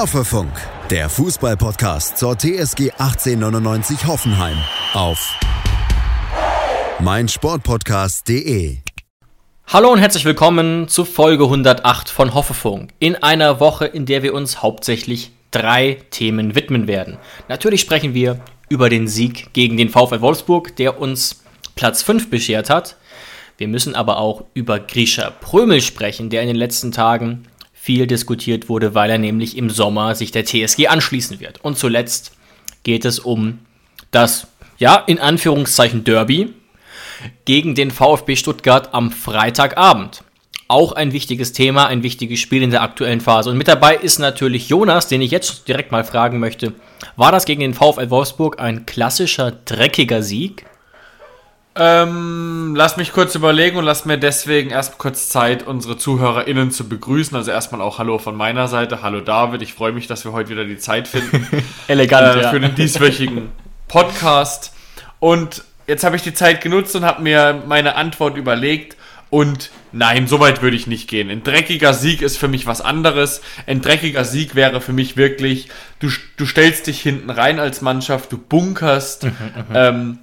Hoffefunk, der Fußballpodcast zur TSG 1899 Hoffenheim auf meinsportpodcast.de. Hallo und herzlich willkommen zu Folge 108 von Hoffefunk. In einer Woche, in der wir uns hauptsächlich drei Themen widmen werden. Natürlich sprechen wir über den Sieg gegen den VfL Wolfsburg, der uns Platz 5 beschert hat. Wir müssen aber auch über Grisha Prömel sprechen, der in den letzten Tagen viel diskutiert wurde, weil er nämlich im Sommer sich der TSG anschließen wird. Und zuletzt geht es um das, ja, in Anführungszeichen Derby gegen den VfB Stuttgart am Freitagabend. Auch ein wichtiges Thema, ein wichtiges Spiel in der aktuellen Phase. Und mit dabei ist natürlich Jonas, den ich jetzt direkt mal fragen möchte. War das gegen den VfL Wolfsburg ein klassischer, dreckiger Sieg? Ähm, lass mich kurz überlegen und lass mir deswegen erst kurz Zeit, unsere ZuhörerInnen zu begrüßen. Also erstmal auch Hallo von meiner Seite. Hallo David, ich freue mich, dass wir heute wieder die Zeit finden. Elegant, äh, ja. Für den dieswöchigen Podcast. Und jetzt habe ich die Zeit genutzt und habe mir meine Antwort überlegt. Und nein, so weit würde ich nicht gehen. Ein dreckiger Sieg ist für mich was anderes. Ein dreckiger Sieg wäre für mich wirklich, du, du stellst dich hinten rein als Mannschaft, du bunkerst, mhm, mhm. ähm,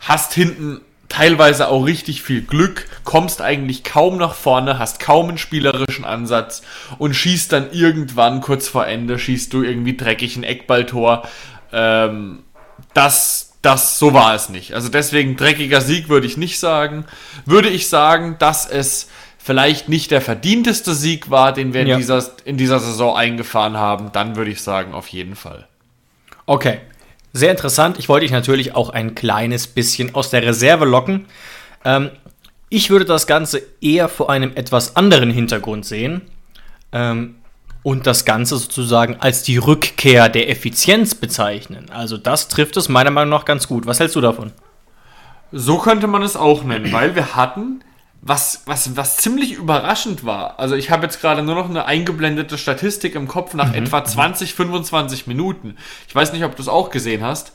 hast hinten teilweise auch richtig viel Glück, kommst eigentlich kaum nach vorne, hast kaum einen spielerischen Ansatz und schießt dann irgendwann kurz vor Ende, schießt du irgendwie dreckig ein Eckballtor. Ähm, das, das, so war es nicht. Also deswegen dreckiger Sieg würde ich nicht sagen. Würde ich sagen, dass es vielleicht nicht der verdienteste Sieg war, den wir in, dieser, in dieser Saison eingefahren haben, dann würde ich sagen, auf jeden Fall. Okay, sehr interessant. Ich wollte dich natürlich auch ein kleines bisschen aus der Reserve locken. Ähm, ich würde das Ganze eher vor einem etwas anderen Hintergrund sehen. Ähm, und das Ganze sozusagen als die Rückkehr der Effizienz bezeichnen. Also das trifft es meiner Meinung nach ganz gut. Was hältst du davon? So könnte man es auch nennen, weil wir hatten was, was, was ziemlich überraschend war. Also ich habe jetzt gerade nur noch eine eingeblendete Statistik im Kopf nach mhm. etwa 20, 25 Minuten. Ich weiß nicht, ob du es auch gesehen hast,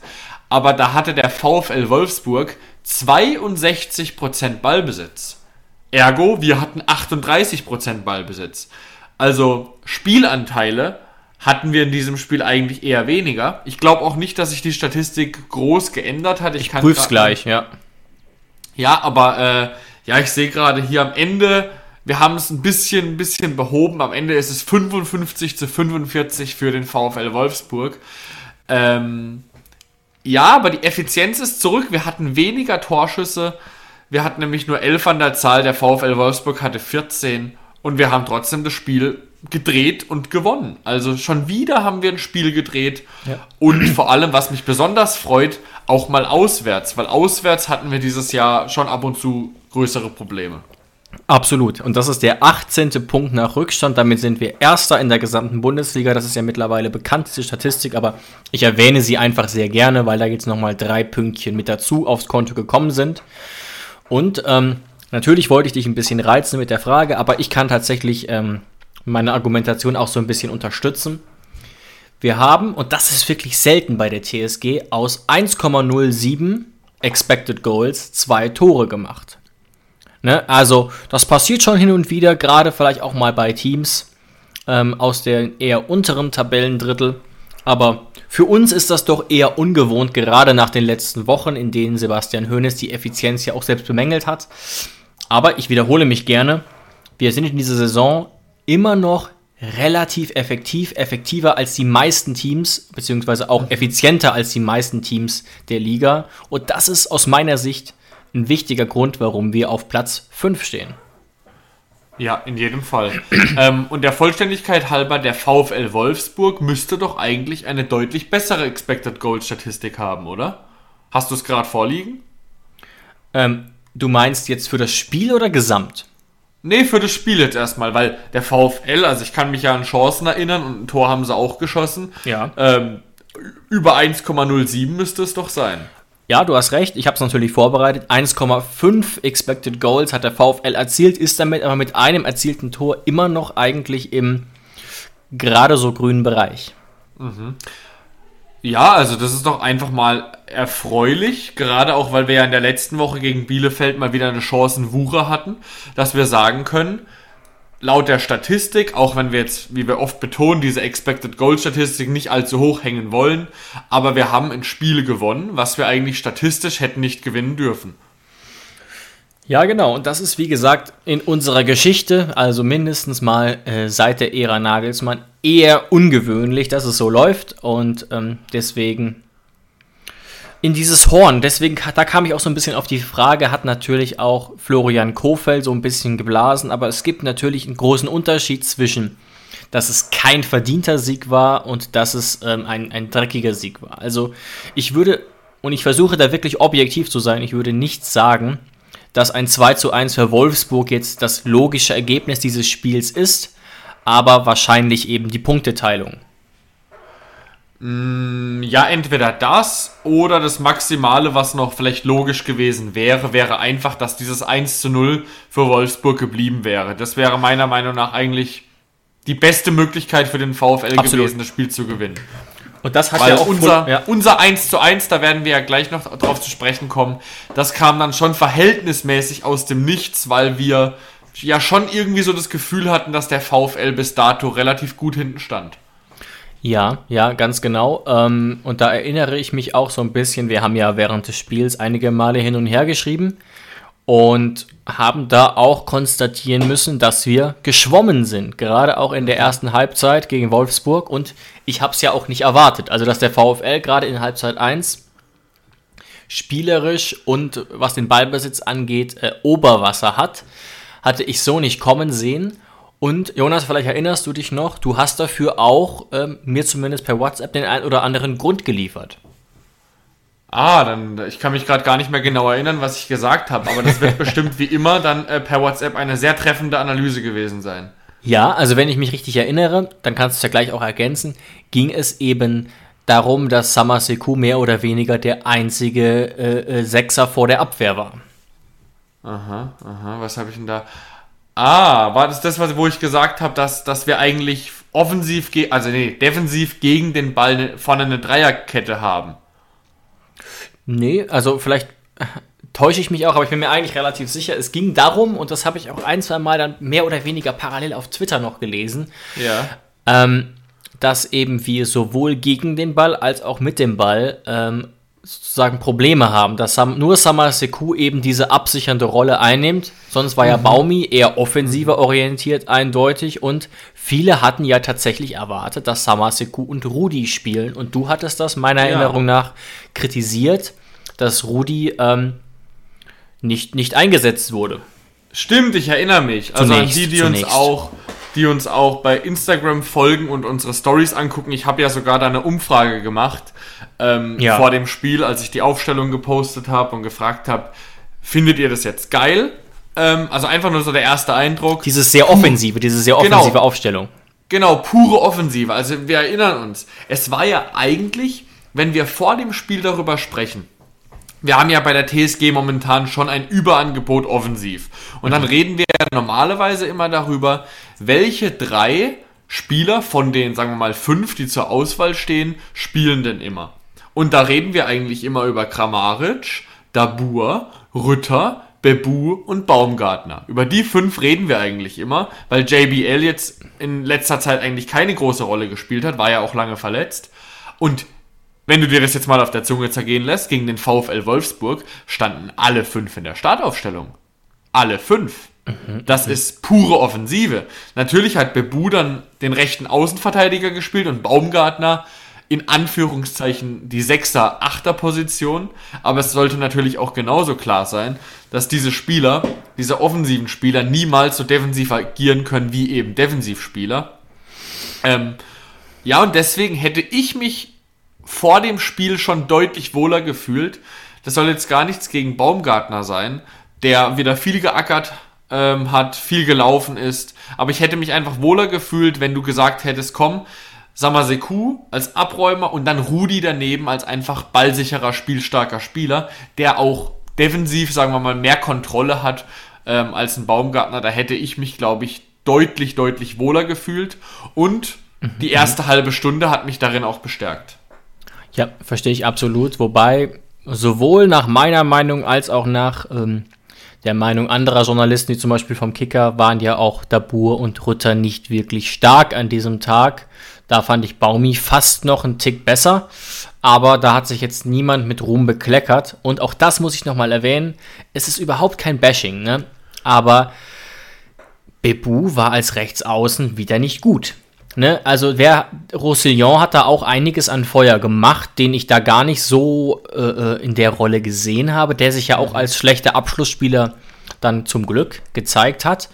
aber da hatte der VfL Wolfsburg 62% Ballbesitz. Ergo, wir hatten 38% Ballbesitz. Also Spielanteile hatten wir in diesem Spiel eigentlich eher weniger. Ich glaube auch nicht, dass sich die Statistik groß geändert hat. Ich, ich prüf's gleich, ja. Ja, aber äh, ja, ich sehe gerade hier am Ende, wir haben es ein bisschen, ein bisschen behoben. Am Ende ist es 55 zu 45 für den VfL Wolfsburg. Ähm, ja, aber die Effizienz ist zurück. Wir hatten weniger Torschüsse. Wir hatten nämlich nur 11 an der Zahl. Der VfL Wolfsburg hatte 14. Und wir haben trotzdem das Spiel gedreht und gewonnen. Also schon wieder haben wir ein Spiel gedreht. Ja. Und vor allem, was mich besonders freut, auch mal auswärts. Weil auswärts hatten wir dieses Jahr schon ab und zu größere Probleme. Absolut. Und das ist der 18. Punkt nach Rückstand. Damit sind wir Erster in der gesamten Bundesliga. Das ist ja mittlerweile bekannt, diese Statistik, aber ich erwähne sie einfach sehr gerne, weil da jetzt nochmal drei Pünktchen mit dazu aufs Konto gekommen sind. Und ähm, natürlich wollte ich dich ein bisschen reizen mit der Frage, aber ich kann tatsächlich ähm, meine Argumentation auch so ein bisschen unterstützen. Wir haben, und das ist wirklich selten bei der TSG, aus 1,07 Expected Goals zwei Tore gemacht. Ne? Also, das passiert schon hin und wieder, gerade vielleicht auch mal bei Teams ähm, aus der eher unteren Tabellendrittel. Aber für uns ist das doch eher ungewohnt, gerade nach den letzten Wochen, in denen Sebastian Hoeneß die Effizienz ja auch selbst bemängelt hat. Aber ich wiederhole mich gerne, wir sind in dieser Saison immer noch relativ effektiv, effektiver als die meisten Teams, beziehungsweise auch effizienter als die meisten Teams der Liga. Und das ist aus meiner Sicht ein wichtiger Grund, warum wir auf Platz 5 stehen. Ja, in jedem Fall. ähm, und der Vollständigkeit halber, der VfL Wolfsburg müsste doch eigentlich eine deutlich bessere Expected Goal Statistik haben, oder? Hast du es gerade vorliegen? Ähm, du meinst jetzt für das Spiel oder gesamt? Nee, für das Spiel jetzt erstmal, weil der VfL, also ich kann mich ja an Chancen erinnern und ein Tor haben sie auch geschossen. Ja. Ähm, über 1,07 müsste es doch sein. Ja, du hast recht. Ich habe es natürlich vorbereitet. 1,5 Expected Goals hat der VfL erzielt, ist damit aber mit einem erzielten Tor immer noch eigentlich im gerade so grünen Bereich. Mhm. Ja, also das ist doch einfach mal erfreulich, gerade auch weil wir ja in der letzten Woche gegen Bielefeld mal wieder eine Chancenwucher hatten, dass wir sagen können, laut der Statistik, auch wenn wir jetzt, wie wir oft betonen, diese Expected Goal Statistik nicht allzu hoch hängen wollen, aber wir haben in Spiele gewonnen, was wir eigentlich statistisch hätten nicht gewinnen dürfen. Ja, genau. Und das ist, wie gesagt, in unserer Geschichte, also mindestens mal äh, seit der Ära Nagelsmann, eher ungewöhnlich, dass es so läuft. Und ähm, deswegen in dieses Horn. Deswegen, da kam ich auch so ein bisschen auf die Frage, hat natürlich auch Florian Kofeld so ein bisschen geblasen, aber es gibt natürlich einen großen Unterschied zwischen, dass es kein verdienter Sieg war und dass es ähm, ein, ein dreckiger Sieg war. Also ich würde, und ich versuche da wirklich objektiv zu sein, ich würde nicht sagen, dass ein 2 zu 1 für Wolfsburg jetzt das logische Ergebnis dieses Spiels ist, aber wahrscheinlich eben die Punkteteilung. Mm, ja, entweder das oder das Maximale, was noch vielleicht logisch gewesen wäre, wäre einfach, dass dieses 1 zu 0 für Wolfsburg geblieben wäre. Das wäre meiner Meinung nach eigentlich die beste Möglichkeit für den VfL Absolut. gewesen, das Spiel zu gewinnen. Und das hat Weil ja auch unser, ja. unser 1 zu 1, da werden wir ja gleich noch drauf zu sprechen kommen, das kam dann schon verhältnismäßig aus dem Nichts, weil wir ja schon irgendwie so das Gefühl hatten, dass der VfL bis dato relativ gut hinten stand. Ja, ja, ganz genau. Ähm, und da erinnere ich mich auch so ein bisschen, wir haben ja während des Spiels einige Male hin und her geschrieben und haben da auch konstatieren müssen, dass wir geschwommen sind, gerade auch in der ersten Halbzeit gegen Wolfsburg. Und ich habe es ja auch nicht erwartet, also dass der VfL gerade in Halbzeit 1 spielerisch und was den Ballbesitz angeht, äh, Oberwasser hat, hatte ich so nicht kommen sehen und Jonas, vielleicht erinnerst du dich noch, du hast dafür auch ähm, mir zumindest per WhatsApp den einen oder anderen Grund geliefert. Ah, dann ich kann mich gerade gar nicht mehr genau erinnern, was ich gesagt habe, aber das wird bestimmt wie immer dann äh, per WhatsApp eine sehr treffende Analyse gewesen sein. Ja, also wenn ich mich richtig erinnere, dann kannst du es ja gleich auch ergänzen, ging es eben darum, dass Samaseku mehr oder weniger der einzige äh, äh, Sechser vor der Abwehr war. Aha, aha, was habe ich denn da? Ah, war das das, wo ich gesagt habe, dass, dass wir eigentlich offensiv, also nee, defensiv gegen den Ball ne, vorne eine Dreierkette haben? Nee, also vielleicht täusche ich mich auch, aber ich bin mir eigentlich relativ sicher. Es ging darum, und das habe ich auch ein, zwei Mal dann mehr oder weniger parallel auf Twitter noch gelesen, ja. ähm, dass eben wir sowohl gegen den Ball als auch mit dem Ball ähm, sozusagen Probleme haben, dass nur Samar Sekou eben diese absichernde Rolle einnimmt. Sonst war ja mhm. Baumi eher offensiver orientiert, eindeutig. Und viele hatten ja tatsächlich erwartet, dass Samar Sekou und Rudi spielen. Und du hattest das meiner ja. Erinnerung nach kritisiert, dass Rudi ähm, nicht, nicht eingesetzt wurde. Stimmt, ich erinnere mich. Also zunächst, an die, die zunächst. uns auch die uns auch bei Instagram folgen und unsere Stories angucken. Ich habe ja sogar da eine Umfrage gemacht ähm, ja. vor dem Spiel, als ich die Aufstellung gepostet habe und gefragt habe, findet ihr das jetzt geil? Ähm, also einfach nur so der erste Eindruck. Diese sehr offensive, diese sehr genau. offensive genau. Aufstellung. Genau, pure Offensive. Also wir erinnern uns, es war ja eigentlich, wenn wir vor dem Spiel darüber sprechen, wir haben ja bei der TSG momentan schon ein Überangebot offensiv. Und dann mhm. reden wir normalerweise immer darüber, welche drei Spieler von den, sagen wir mal, fünf, die zur Auswahl stehen, spielen denn immer. Und da reden wir eigentlich immer über Kramaric, Dabur, Rütter, Bebu und Baumgartner. Über die fünf reden wir eigentlich immer, weil JBL jetzt in letzter Zeit eigentlich keine große Rolle gespielt hat, war ja auch lange verletzt. Und wenn du dir das jetzt mal auf der Zunge zergehen lässt, gegen den VfL Wolfsburg standen alle fünf in der Startaufstellung. Alle fünf. Mhm, das ist pure Offensive. Natürlich hat Bebu dann den rechten Außenverteidiger gespielt und Baumgartner in Anführungszeichen die Sechser, Achter Position, aber es sollte natürlich auch genauso klar sein, dass diese Spieler, diese offensiven Spieler niemals so defensiv agieren können wie eben Defensivspieler. Ähm, ja, und deswegen hätte ich mich vor dem Spiel schon deutlich wohler gefühlt. Das soll jetzt gar nichts gegen Baumgartner sein, der wieder viel geackert ähm, hat, viel gelaufen ist. Aber ich hätte mich einfach wohler gefühlt, wenn du gesagt hättest, komm, Samaseku als Abräumer und dann Rudi daneben als einfach ballsicherer, spielstarker Spieler, der auch defensiv, sagen wir mal, mehr Kontrolle hat ähm, als ein Baumgartner. Da hätte ich mich, glaube ich, deutlich, deutlich wohler gefühlt. Und die erste halbe Stunde hat mich darin auch bestärkt. Ja, verstehe ich absolut. Wobei sowohl nach meiner Meinung als auch nach ähm, der Meinung anderer Journalisten, wie zum Beispiel vom Kicker, waren ja auch Dabur und Rutter nicht wirklich stark an diesem Tag. Da fand ich Baumi fast noch einen Tick besser, aber da hat sich jetzt niemand mit Ruhm bekleckert. Und auch das muss ich nochmal erwähnen. Es ist überhaupt kein Bashing, ne? Aber Bebu war als Rechtsaußen wieder nicht gut. Ne? Also wer Roussillon hat da auch einiges an Feuer gemacht, den ich da gar nicht so äh, äh, in der Rolle gesehen habe, der sich ja auch als schlechter Abschlussspieler dann zum Glück gezeigt hat.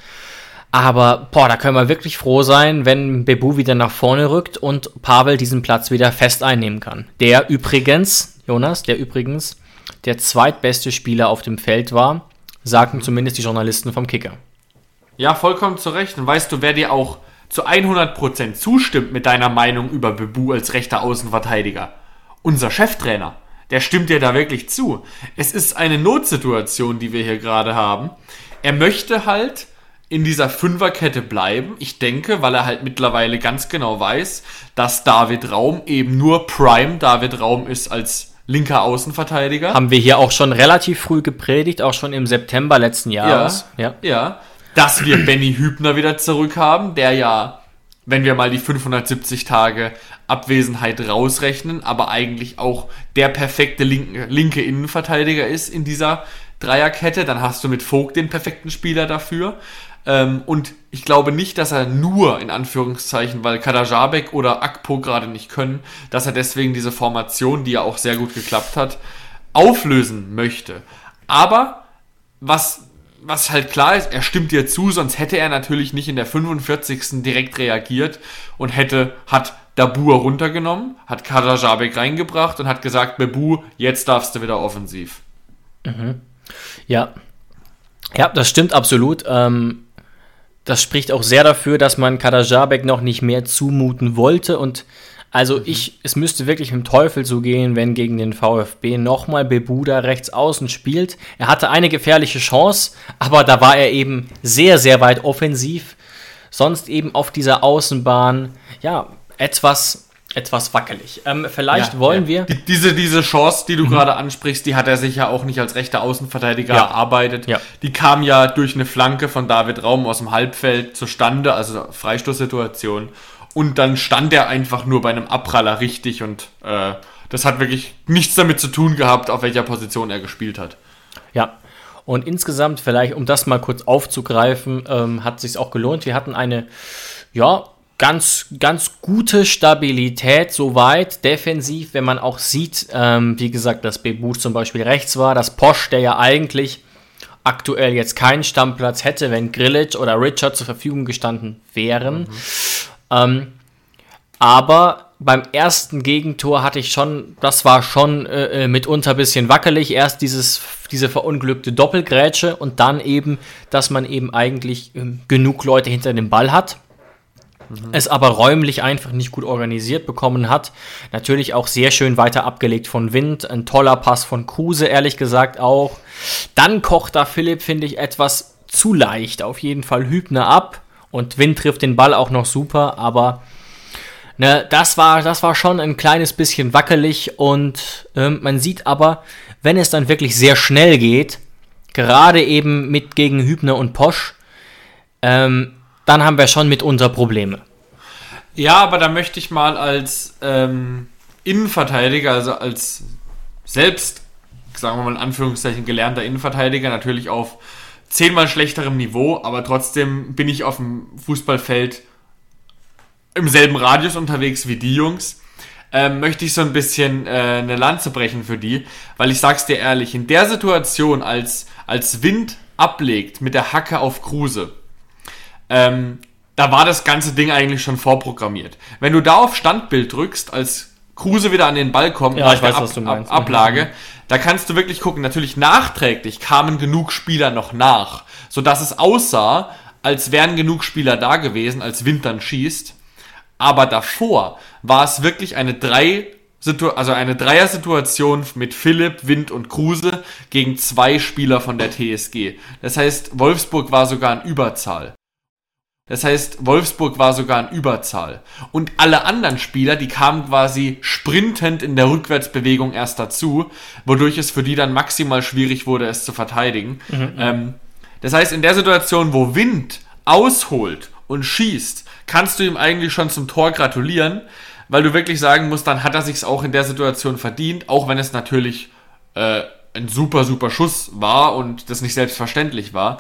Aber boah, da können wir wirklich froh sein, wenn Bebu wieder nach vorne rückt und Pavel diesen Platz wieder fest einnehmen kann. Der übrigens, Jonas, der übrigens der zweitbeste Spieler auf dem Feld war, sagten zumindest die Journalisten vom Kicker. Ja, vollkommen zu Recht. Und weißt du, wer dir auch zu 100% zustimmt mit deiner Meinung über Bebu als rechter Außenverteidiger? Unser Cheftrainer. Der stimmt dir da wirklich zu. Es ist eine Notsituation, die wir hier gerade haben. Er möchte halt in dieser Fünferkette bleiben. Ich denke, weil er halt mittlerweile ganz genau weiß, dass David Raum eben nur Prime David Raum ist als linker Außenverteidiger. Haben wir hier auch schon relativ früh gepredigt, auch schon im September letzten Jahres. Ja, ja. ja dass wir Benny Hübner wieder zurückhaben, der ja, wenn wir mal die 570 Tage Abwesenheit rausrechnen, aber eigentlich auch der perfekte linke, linke Innenverteidiger ist in dieser Dreierkette. Dann hast du mit Vogt den perfekten Spieler dafür. Ähm, und ich glaube nicht, dass er nur, in Anführungszeichen, weil Kadajabek oder Akpo gerade nicht können, dass er deswegen diese Formation, die ja auch sehr gut geklappt hat, auflösen möchte. Aber was was halt klar ist, er stimmt dir zu, sonst hätte er natürlich nicht in der 45. direkt reagiert und hätte, hat Dabur runtergenommen, hat Kadajabek reingebracht und hat gesagt, Bebu, jetzt darfst du wieder offensiv. Mhm. Ja. Ja, das stimmt absolut. Ähm, das spricht auch sehr dafür, dass man Kadajabek noch nicht mehr zumuten wollte und also mhm. ich, es müsste wirklich mit dem Teufel so gehen, wenn gegen den VfB nochmal Bebuda rechts außen spielt. Er hatte eine gefährliche Chance, aber da war er eben sehr, sehr weit offensiv. Sonst eben auf dieser Außenbahn, ja, etwas, etwas wackelig. Ähm, vielleicht ja, wollen ja. wir. Die, diese, diese Chance, die du mhm. gerade ansprichst, die hat er sich ja auch nicht als rechter Außenverteidiger ja. erarbeitet. Ja. Die kam ja durch eine Flanke von David Raum aus dem Halbfeld zustande, also Freistoßsituation. Und dann stand er einfach nur bei einem Abpraller richtig und äh, das hat wirklich nichts damit zu tun gehabt, auf welcher Position er gespielt hat. Ja, und insgesamt, vielleicht um das mal kurz aufzugreifen, ähm, hat sich auch gelohnt. Wir hatten eine, ja, ganz, ganz gute Stabilität soweit, defensiv, wenn man auch sieht, ähm, wie gesagt, dass Bebu zum Beispiel rechts war, dass Posch, der ja eigentlich aktuell jetzt keinen Stammplatz hätte, wenn Grillage oder Richard zur Verfügung gestanden wären. Mhm. Ähm, aber beim ersten Gegentor hatte ich schon, das war schon äh, äh, mitunter ein bisschen wackelig. Erst dieses, diese verunglückte Doppelgrätsche und dann eben, dass man eben eigentlich äh, genug Leute hinter dem Ball hat. Mhm. Es aber räumlich einfach nicht gut organisiert bekommen hat. Natürlich auch sehr schön weiter abgelegt von Wind. Ein toller Pass von Kruse, ehrlich gesagt auch. Dann kocht da Philipp, finde ich, etwas zu leicht. Auf jeden Fall Hübner ab. Und Wind trifft den Ball auch noch super, aber ne, das, war, das war schon ein kleines bisschen wackelig und ähm, man sieht aber, wenn es dann wirklich sehr schnell geht, gerade eben mit gegen Hübner und Posch, ähm, dann haben wir schon mitunter Probleme. Ja, aber da möchte ich mal als ähm, Innenverteidiger, also als selbst, sagen wir mal in Anführungszeichen, gelernter Innenverteidiger, natürlich auf zehnmal schlechterem Niveau, aber trotzdem bin ich auf dem Fußballfeld im selben Radius unterwegs wie die Jungs. Ähm, möchte ich so ein bisschen äh, eine Lanze brechen für die, weil ich sag's dir ehrlich, in der Situation, als, als Wind ablegt mit der Hacke auf Kruse, ähm, da war das ganze Ding eigentlich schon vorprogrammiert. Wenn du da auf Standbild drückst, als Kruse wieder an den Ball kommt, ja, ich weiß, Ab was du meinst. Ablage, mhm. Da kannst du wirklich gucken. Natürlich nachträglich kamen genug Spieler noch nach, sodass es aussah, als wären genug Spieler da gewesen, als Wind dann schießt. Aber davor war es wirklich eine drei also eine Dreier-Situation mit Philipp, Wind und Kruse gegen zwei Spieler von der TSG. Das heißt, Wolfsburg war sogar in Überzahl. Das heißt, Wolfsburg war sogar in Überzahl. Und alle anderen Spieler, die kamen quasi sprintend in der Rückwärtsbewegung erst dazu, wodurch es für die dann maximal schwierig wurde, es zu verteidigen. Mhm. Ähm, das heißt, in der Situation, wo Wind ausholt und schießt, kannst du ihm eigentlich schon zum Tor gratulieren, weil du wirklich sagen musst, dann hat er sich auch in der Situation verdient, auch wenn es natürlich äh, ein super, super Schuss war und das nicht selbstverständlich war.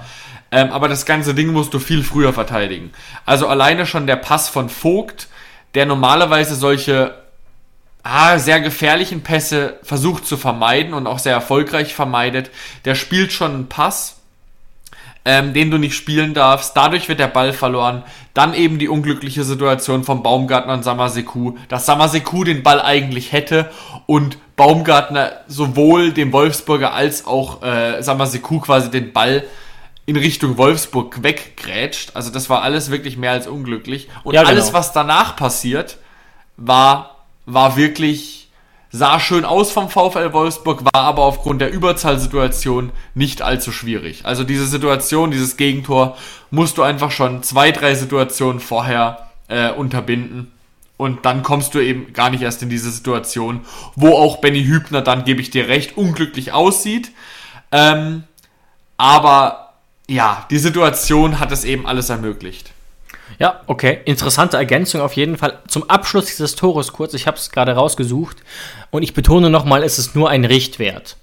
Ähm, aber das ganze Ding musst du viel früher verteidigen. Also alleine schon der Pass von Vogt, der normalerweise solche ah, sehr gefährlichen Pässe versucht zu vermeiden und auch sehr erfolgreich vermeidet, der spielt schon einen Pass, ähm, den du nicht spielen darfst. Dadurch wird der Ball verloren. Dann eben die unglückliche Situation von Baumgartner und Samaseku, dass Samaseku den Ball eigentlich hätte und Baumgartner sowohl dem Wolfsburger als auch äh, Samaseku quasi den Ball in Richtung Wolfsburg weggrätscht. Also das war alles wirklich mehr als unglücklich. Und ja, genau. alles, was danach passiert, war, war wirklich, sah schön aus vom VfL Wolfsburg, war aber aufgrund der Überzahlsituation nicht allzu schwierig. Also diese Situation, dieses Gegentor, musst du einfach schon zwei, drei Situationen vorher äh, unterbinden. Und dann kommst du eben gar nicht erst in diese Situation, wo auch Benny Hübner dann, gebe ich dir recht, unglücklich aussieht. Ähm, aber ja, die Situation hat es eben alles ermöglicht. Ja, okay. Interessante Ergänzung auf jeden Fall. Zum Abschluss dieses Tores kurz, ich habe es gerade rausgesucht und ich betone nochmal, es ist nur ein Richtwert.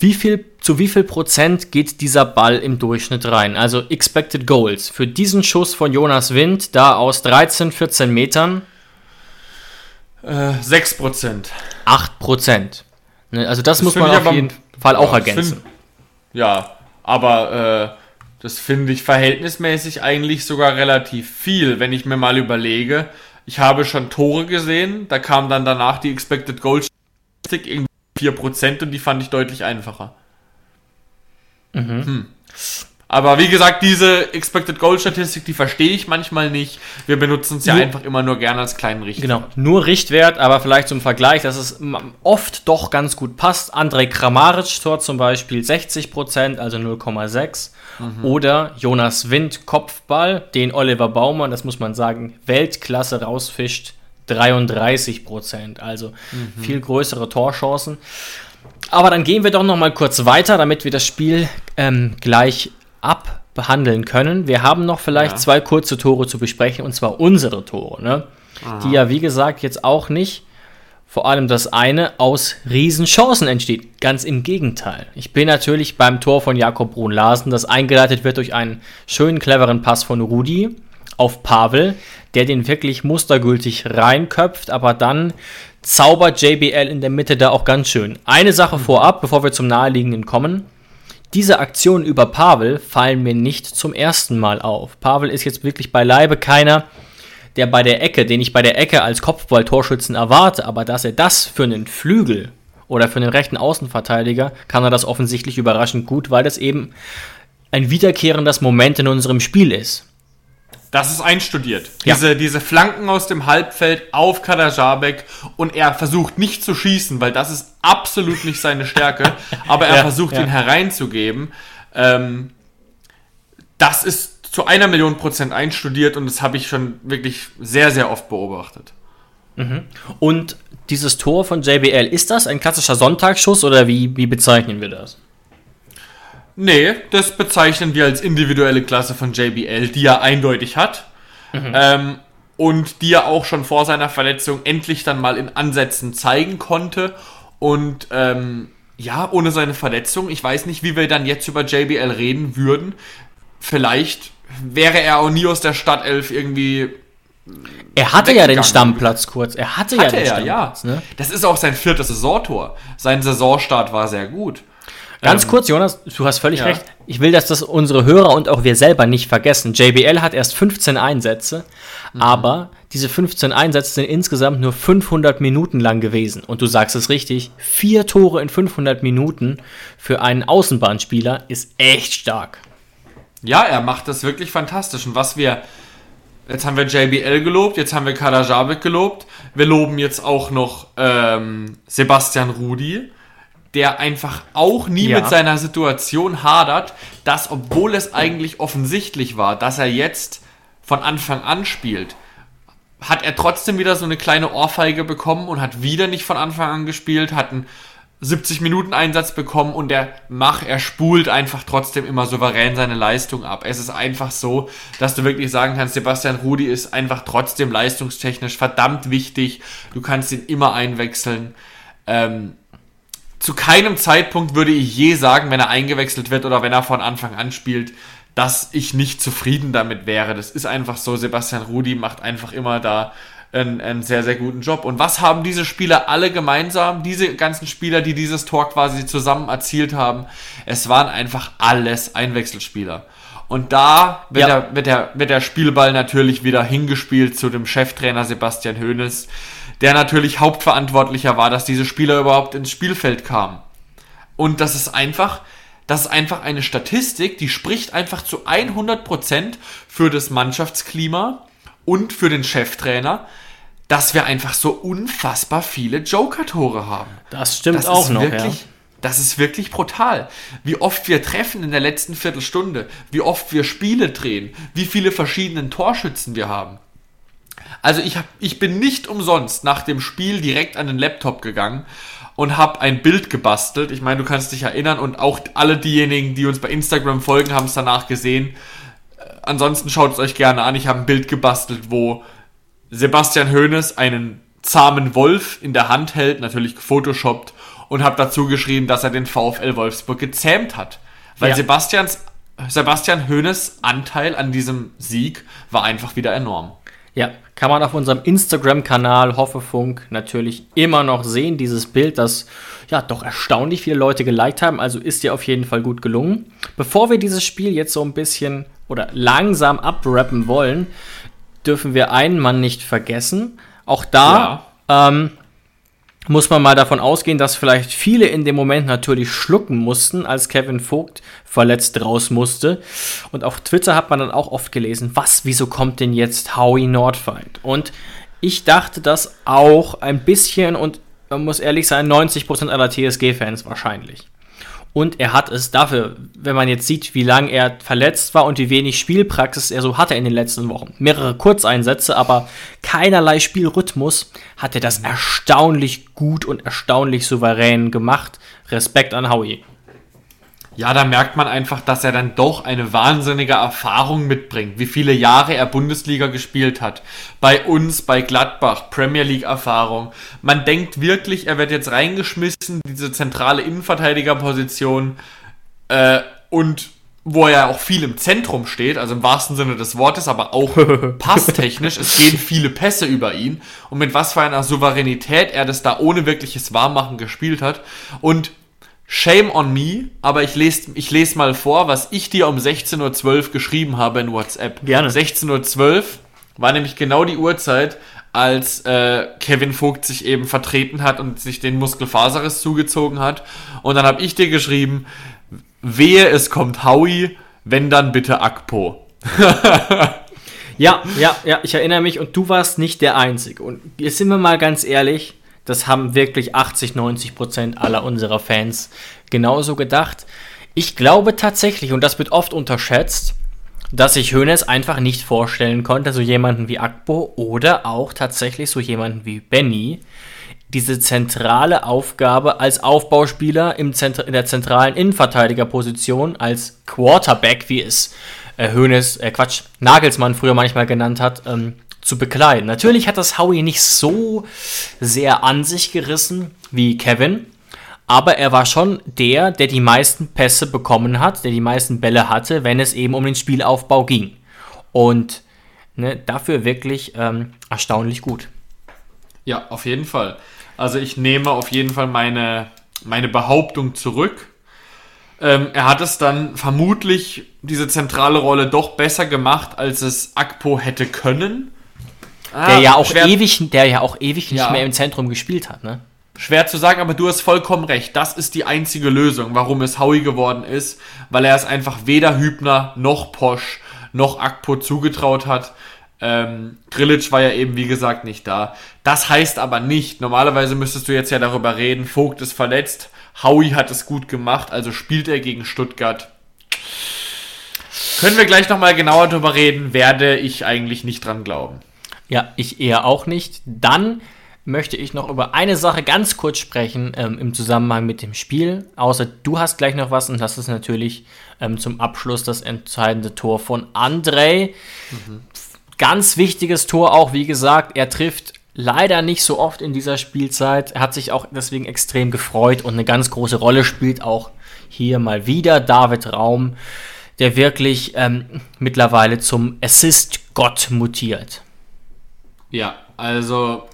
Wie viel, zu wie viel Prozent geht dieser Ball im Durchschnitt rein? Also Expected Goals. Für diesen Schuss von Jonas Wind, da aus 13, 14 Metern. Äh, 6 Prozent. 8 Prozent. Ne, also das, das muss man auf jeden Fall auch ja, ergänzen. Find, ja, aber äh, das finde ich verhältnismäßig eigentlich sogar relativ viel, wenn ich mir mal überlege. Ich habe schon Tore gesehen, da kam dann danach die Expected Goal Statistik irgendwie 4% und die fand ich deutlich einfacher. Mhm. Hm. Aber wie gesagt, diese Expected Goal Statistik, die verstehe ich manchmal nicht. Wir benutzen es ja nur, einfach immer nur gerne als kleinen Richtwert. Genau, nur Richtwert, aber vielleicht zum Vergleich, dass es oft doch ganz gut passt. André Kramaric Tor zum Beispiel 60%, also 0,6. Mhm. Oder Jonas Wind Kopfball, den Oliver Baumann, das muss man sagen, Weltklasse rausfischt, 33% Also mhm. viel größere Torchancen. Aber dann gehen wir doch noch mal kurz weiter, damit wir das Spiel ähm, gleich abbehandeln können. Wir haben noch vielleicht ja. zwei kurze Tore zu besprechen, und zwar unsere Tore, ne? die ja, wie gesagt, jetzt auch nicht vor allem das eine aus Riesenchancen entsteht. Ganz im Gegenteil. Ich bin natürlich beim Tor von Jakob Brun-Larsen, das eingeleitet wird durch einen schönen, cleveren Pass von Rudi auf Pavel, der den wirklich mustergültig reinköpft, aber dann zaubert JBL in der Mitte da auch ganz schön. Eine Sache vorab, bevor wir zum Naheliegenden kommen. Diese Aktionen über Pavel fallen mir nicht zum ersten Mal auf. Pavel ist jetzt wirklich beileibe keiner, der bei der Ecke, den ich bei der Ecke als Kopfballtorschützen erwarte, aber dass er das für einen Flügel oder für einen rechten Außenverteidiger kann er das offensichtlich überraschend gut, weil das eben ein wiederkehrendes Moment in unserem Spiel ist. Das ist einstudiert. Ja. Diese, diese Flanken aus dem Halbfeld auf Kadajabek und er versucht nicht zu schießen, weil das ist absolut nicht seine Stärke, aber er ja, versucht ja. ihn hereinzugeben. Ähm, das ist zu einer Million Prozent einstudiert und das habe ich schon wirklich sehr, sehr oft beobachtet. Mhm. Und dieses Tor von JBL, ist das ein klassischer Sonntagsschuss oder wie, wie bezeichnen wir das? Nee, das bezeichnen wir als individuelle Klasse von JBL, die er eindeutig hat. Mhm. Ähm, und die er auch schon vor seiner Verletzung endlich dann mal in Ansätzen zeigen konnte. Und ähm, ja, ohne seine Verletzung, ich weiß nicht, wie wir dann jetzt über JBL reden würden. Vielleicht wäre er auch nie aus der Stadtelf irgendwie. Er hatte ja den Stammplatz kurz. Er hatte, hatte ja den er, Stammplatz. Ja. Ne? Das ist auch sein viertes Saisontor. Sein Saisonstart war sehr gut. Ganz ähm, kurz, Jonas, du hast völlig ja. recht. Ich will, dass das unsere Hörer und auch wir selber nicht vergessen. JBL hat erst 15 Einsätze, mhm. aber diese 15 Einsätze sind insgesamt nur 500 Minuten lang gewesen. Und du sagst es richtig, vier Tore in 500 Minuten für einen Außenbahnspieler ist echt stark. Ja, er macht das wirklich fantastisch. Und was wir Jetzt haben wir JBL gelobt, jetzt haben wir Kadajabek gelobt. Wir loben jetzt auch noch ähm, Sebastian Rudi der einfach auch nie ja. mit seiner Situation hadert, dass obwohl es eigentlich offensichtlich war, dass er jetzt von Anfang an spielt, hat er trotzdem wieder so eine kleine Ohrfeige bekommen und hat wieder nicht von Anfang an gespielt, hat einen 70 Minuten Einsatz bekommen und der Mach, er spult einfach trotzdem immer souverän seine Leistung ab. Es ist einfach so, dass du wirklich sagen kannst, Sebastian Rudi ist einfach trotzdem leistungstechnisch verdammt wichtig. Du kannst ihn immer einwechseln. Ähm, zu keinem Zeitpunkt würde ich je sagen, wenn er eingewechselt wird oder wenn er von Anfang an spielt, dass ich nicht zufrieden damit wäre. Das ist einfach so. Sebastian Rudi macht einfach immer da einen, einen sehr, sehr guten Job. Und was haben diese Spieler alle gemeinsam? Diese ganzen Spieler, die dieses Tor quasi zusammen erzielt haben, es waren einfach alles Einwechselspieler. Und da wird, ja. der, wird, der, wird der Spielball natürlich wieder hingespielt zu dem Cheftrainer Sebastian Hoeneß, der natürlich Hauptverantwortlicher war, dass diese Spieler überhaupt ins Spielfeld kamen. Und das ist einfach, das ist einfach eine Statistik, die spricht einfach zu 100% für das Mannschaftsklima und für den Cheftrainer, dass wir einfach so unfassbar viele Joker-Tore haben. Das stimmt das auch noch. Wirklich, ja. Das ist wirklich brutal. Wie oft wir treffen in der letzten Viertelstunde, wie oft wir Spiele drehen, wie viele verschiedene Torschützen wir haben. Also ich, hab, ich bin nicht umsonst nach dem Spiel direkt an den Laptop gegangen und habe ein Bild gebastelt. Ich meine, du kannst dich erinnern und auch alle diejenigen, die uns bei Instagram folgen, haben es danach gesehen ansonsten schaut es euch gerne an. Ich habe ein Bild gebastelt, wo Sebastian Hoeneß einen zahmen Wolf in der Hand hält, natürlich gefotoshoppt, und habe dazu geschrieben, dass er den VfL Wolfsburg gezähmt hat. Weil ja. Sebastians, Sebastian Hoeneß Anteil an diesem Sieg war einfach wieder enorm. Ja, kann man auf unserem Instagram-Kanal Hoffefunk natürlich immer noch sehen, dieses Bild, das ja doch erstaunlich viele Leute geliked haben, also ist dir auf jeden Fall gut gelungen. Bevor wir dieses Spiel jetzt so ein bisschen oder langsam abrappen wollen, dürfen wir einen Mann nicht vergessen. Auch da ja. ähm, muss man mal davon ausgehen, dass vielleicht viele in dem Moment natürlich schlucken mussten, als Kevin Vogt verletzt raus musste. Und auf Twitter hat man dann auch oft gelesen, was, wieso kommt denn jetzt Howie Nordfeind? Und ich dachte das auch ein bisschen und man muss ehrlich sein, 90% aller TSG-Fans wahrscheinlich. Und er hat es dafür, wenn man jetzt sieht, wie lange er verletzt war und wie wenig Spielpraxis er so hatte in den letzten Wochen. Mehrere Kurzeinsätze, aber keinerlei Spielrhythmus, hat er das erstaunlich gut und erstaunlich souverän gemacht. Respekt an Howie ja, da merkt man einfach, dass er dann doch eine wahnsinnige Erfahrung mitbringt, wie viele Jahre er Bundesliga gespielt hat. Bei uns, bei Gladbach, Premier League Erfahrung. Man denkt wirklich, er wird jetzt reingeschmissen, diese zentrale Innenverteidigerposition äh, und wo er auch viel im Zentrum steht, also im wahrsten Sinne des Wortes, aber auch passtechnisch. es gehen viele Pässe über ihn und mit was für einer Souveränität er das da ohne wirkliches Warmmachen gespielt hat. Und Shame on me, aber ich lese ich les mal vor, was ich dir um 16.12 Uhr geschrieben habe in WhatsApp. Gerne. 16.12 Uhr war nämlich genau die Uhrzeit, als äh, Kevin Vogt sich eben vertreten hat und sich den Muskelfaserriss zugezogen hat. Und dann habe ich dir geschrieben, wehe, es kommt Howie, wenn dann bitte Akpo. ja, ja, ja, ich erinnere mich und du warst nicht der Einzige. Und jetzt sind wir mal ganz ehrlich, das haben wirklich 80, 90 Prozent aller unserer Fans genauso gedacht. Ich glaube tatsächlich, und das wird oft unterschätzt, dass sich Hoeneß einfach nicht vorstellen konnte, so jemanden wie Akbo oder auch tatsächlich so jemanden wie Benny, diese zentrale Aufgabe als Aufbauspieler im in der zentralen Innenverteidigerposition, als Quarterback, wie es äh, äh, Quatsch, Nagelsmann früher manchmal genannt hat, ähm, zu bekleiden. Natürlich hat das Howie nicht so sehr an sich gerissen wie Kevin, aber er war schon der, der die meisten Pässe bekommen hat, der die meisten Bälle hatte, wenn es eben um den Spielaufbau ging. Und ne, dafür wirklich ähm, erstaunlich gut. Ja, auf jeden Fall. Also ich nehme auf jeden Fall meine, meine Behauptung zurück. Ähm, er hat es dann vermutlich diese zentrale Rolle doch besser gemacht, als es Akpo hätte können. Ah, der ja auch ewig, der ja auch ewig nicht ja. mehr im Zentrum gespielt hat, ne? Schwer zu sagen, aber du hast vollkommen recht. Das ist die einzige Lösung, warum es Howie geworden ist, weil er es einfach weder Hübner noch Posch noch Akpo zugetraut hat. Ähm, Grillitsch war ja eben, wie gesagt, nicht da. Das heißt aber nicht, normalerweise müsstest du jetzt ja darüber reden, Vogt ist verletzt, Howie hat es gut gemacht, also spielt er gegen Stuttgart. Können wir gleich nochmal genauer drüber reden, werde ich eigentlich nicht dran glauben. Ja, ich eher auch nicht. Dann möchte ich noch über eine Sache ganz kurz sprechen ähm, im Zusammenhang mit dem Spiel. Außer du hast gleich noch was und das ist natürlich ähm, zum Abschluss das entscheidende Tor von André. Mhm. Ganz wichtiges Tor auch, wie gesagt, er trifft leider nicht so oft in dieser Spielzeit. Er hat sich auch deswegen extrem gefreut und eine ganz große Rolle spielt auch hier mal wieder David Raum, der wirklich ähm, mittlerweile zum Assist-Gott mutiert. Ja, also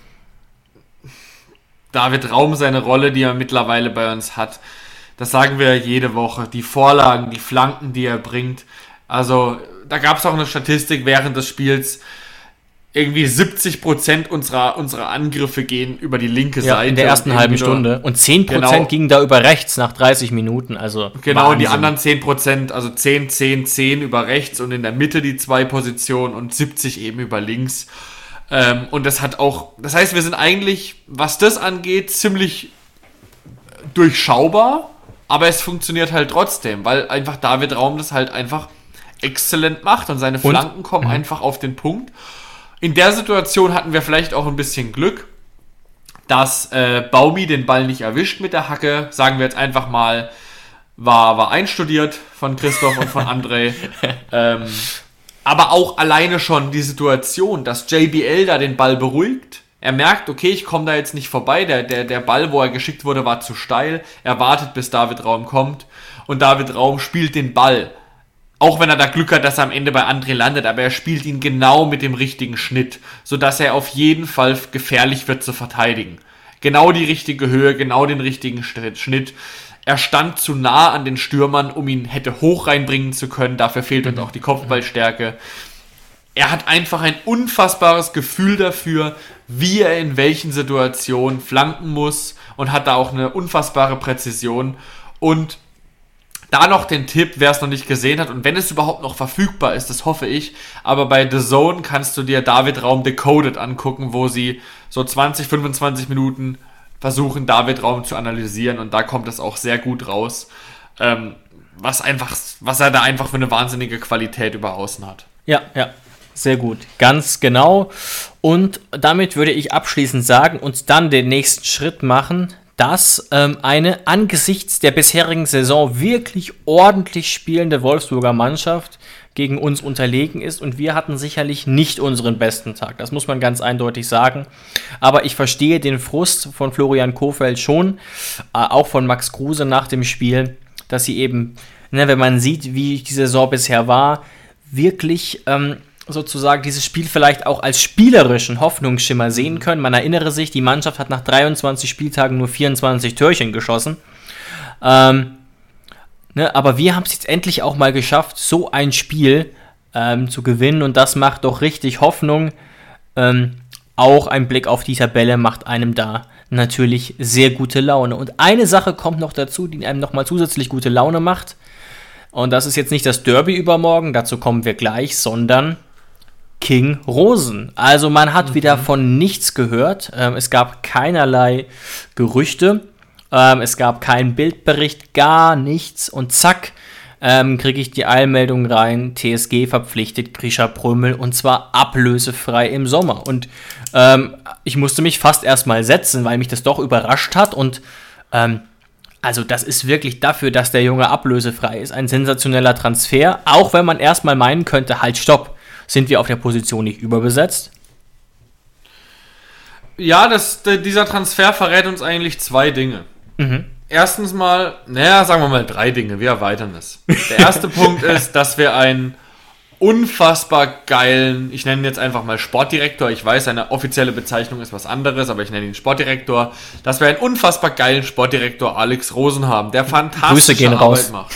David Raum seine Rolle, die er mittlerweile bei uns hat. Das sagen wir jede Woche. Die Vorlagen, die Flanken, die er bringt. Also, da gab es auch eine Statistik während des Spiels. Irgendwie 70 Prozent unserer, unserer Angriffe gehen über die linke ja, Seite. In der ersten halben Stunde. Und 10% genau, gingen da über rechts nach 30 Minuten. Also genau, und die anderen 10%, also 10, 10, 10 über rechts und in der Mitte die zwei Positionen und 70 eben über links. Ähm, und das hat auch, das heißt, wir sind eigentlich, was das angeht, ziemlich durchschaubar, aber es funktioniert halt trotzdem, weil einfach David Raum das halt einfach exzellent macht und seine Flanken und? kommen mhm. einfach auf den Punkt. In der Situation hatten wir vielleicht auch ein bisschen Glück, dass äh, Baumi den Ball nicht erwischt mit der Hacke. Sagen wir jetzt einfach mal, war, war einstudiert von Christoph und von André. ähm, aber auch alleine schon die Situation, dass JBL da den Ball beruhigt. Er merkt, okay, ich komme da jetzt nicht vorbei. Der, der, der Ball, wo er geschickt wurde, war zu steil. Er wartet, bis David Raum kommt. Und David Raum spielt den Ball. Auch wenn er da Glück hat, dass er am Ende bei André landet, aber er spielt ihn genau mit dem richtigen Schnitt, sodass er auf jeden Fall gefährlich wird zu verteidigen. Genau die richtige Höhe, genau den richtigen Schnitt. Er stand zu nah an den Stürmern, um ihn hätte hoch reinbringen zu können. Dafür fehlt uns mhm. auch die Kopfballstärke. Er hat einfach ein unfassbares Gefühl dafür, wie er in welchen Situationen flanken muss und hat da auch eine unfassbare Präzision. Und da noch den Tipp, wer es noch nicht gesehen hat und wenn es überhaupt noch verfügbar ist, das hoffe ich, aber bei The Zone kannst du dir David Raum Decoded angucken, wo sie so 20, 25 Minuten versuchen, David Raum zu analysieren und da kommt es auch sehr gut raus, ähm, was einfach, was er da einfach für eine wahnsinnige Qualität über außen hat. Ja, ja. Sehr gut, ganz genau. Und damit würde ich abschließend sagen und dann den nächsten Schritt machen, dass ähm, eine angesichts der bisherigen Saison wirklich ordentlich spielende Wolfsburger Mannschaft gegen uns unterlegen ist und wir hatten sicherlich nicht unseren besten Tag. Das muss man ganz eindeutig sagen. Aber ich verstehe den Frust von Florian Kofeld schon, äh, auch von Max Kruse nach dem Spiel, dass sie eben, ne, wenn man sieht, wie die Saison bisher war, wirklich ähm, sozusagen dieses Spiel vielleicht auch als spielerischen Hoffnungsschimmer sehen können. Man erinnere sich, die Mannschaft hat nach 23 Spieltagen nur 24 Türchen geschossen. Ähm, Ne, aber wir haben es jetzt endlich auch mal geschafft, so ein Spiel ähm, zu gewinnen und das macht doch richtig Hoffnung. Ähm, auch ein Blick auf die Tabelle macht einem da natürlich sehr gute Laune. Und eine Sache kommt noch dazu, die einem nochmal zusätzlich gute Laune macht. Und das ist jetzt nicht das Derby übermorgen, dazu kommen wir gleich, sondern King Rosen. Also man hat mhm. wieder von nichts gehört. Ähm, es gab keinerlei Gerüchte. Ähm, es gab keinen Bildbericht, gar nichts. Und zack, ähm, kriege ich die Eilmeldung rein, TSG verpflichtet Grisha Prömel und zwar ablösefrei im Sommer. Und ähm, ich musste mich fast erstmal setzen, weil mich das doch überrascht hat. Und ähm, also das ist wirklich dafür, dass der Junge ablösefrei ist, ein sensationeller Transfer. Auch wenn man erstmal meinen könnte, halt stopp, sind wir auf der Position nicht überbesetzt? Ja, das, dieser Transfer verrät uns eigentlich zwei Dinge. Mhm. Erstens mal, naja, sagen wir mal drei Dinge, wir erweitern es. Der erste Punkt ist, dass wir einen unfassbar geilen, ich nenne ihn jetzt einfach mal Sportdirektor, ich weiß, seine offizielle Bezeichnung ist was anderes, aber ich nenne ihn Sportdirektor, dass wir einen unfassbar geilen Sportdirektor Alex Rosen haben, der fantastische Arbeit raus. macht.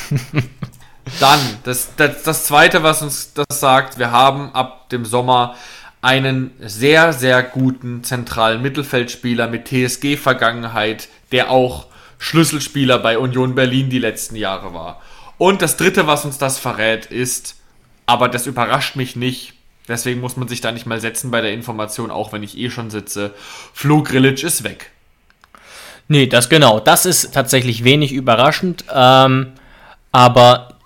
Dann, das, das, das zweite, was uns das sagt, wir haben ab dem Sommer einen sehr, sehr guten zentralen Mittelfeldspieler mit TSG-Vergangenheit, der auch Schlüsselspieler bei Union Berlin die letzten Jahre war. Und das dritte, was uns das verrät, ist, aber das überrascht mich nicht, deswegen muss man sich da nicht mal setzen bei der Information, auch wenn ich eh schon sitze, Flo Grillitsch ist weg. Nee, das genau, das ist tatsächlich wenig überraschend, ähm, aber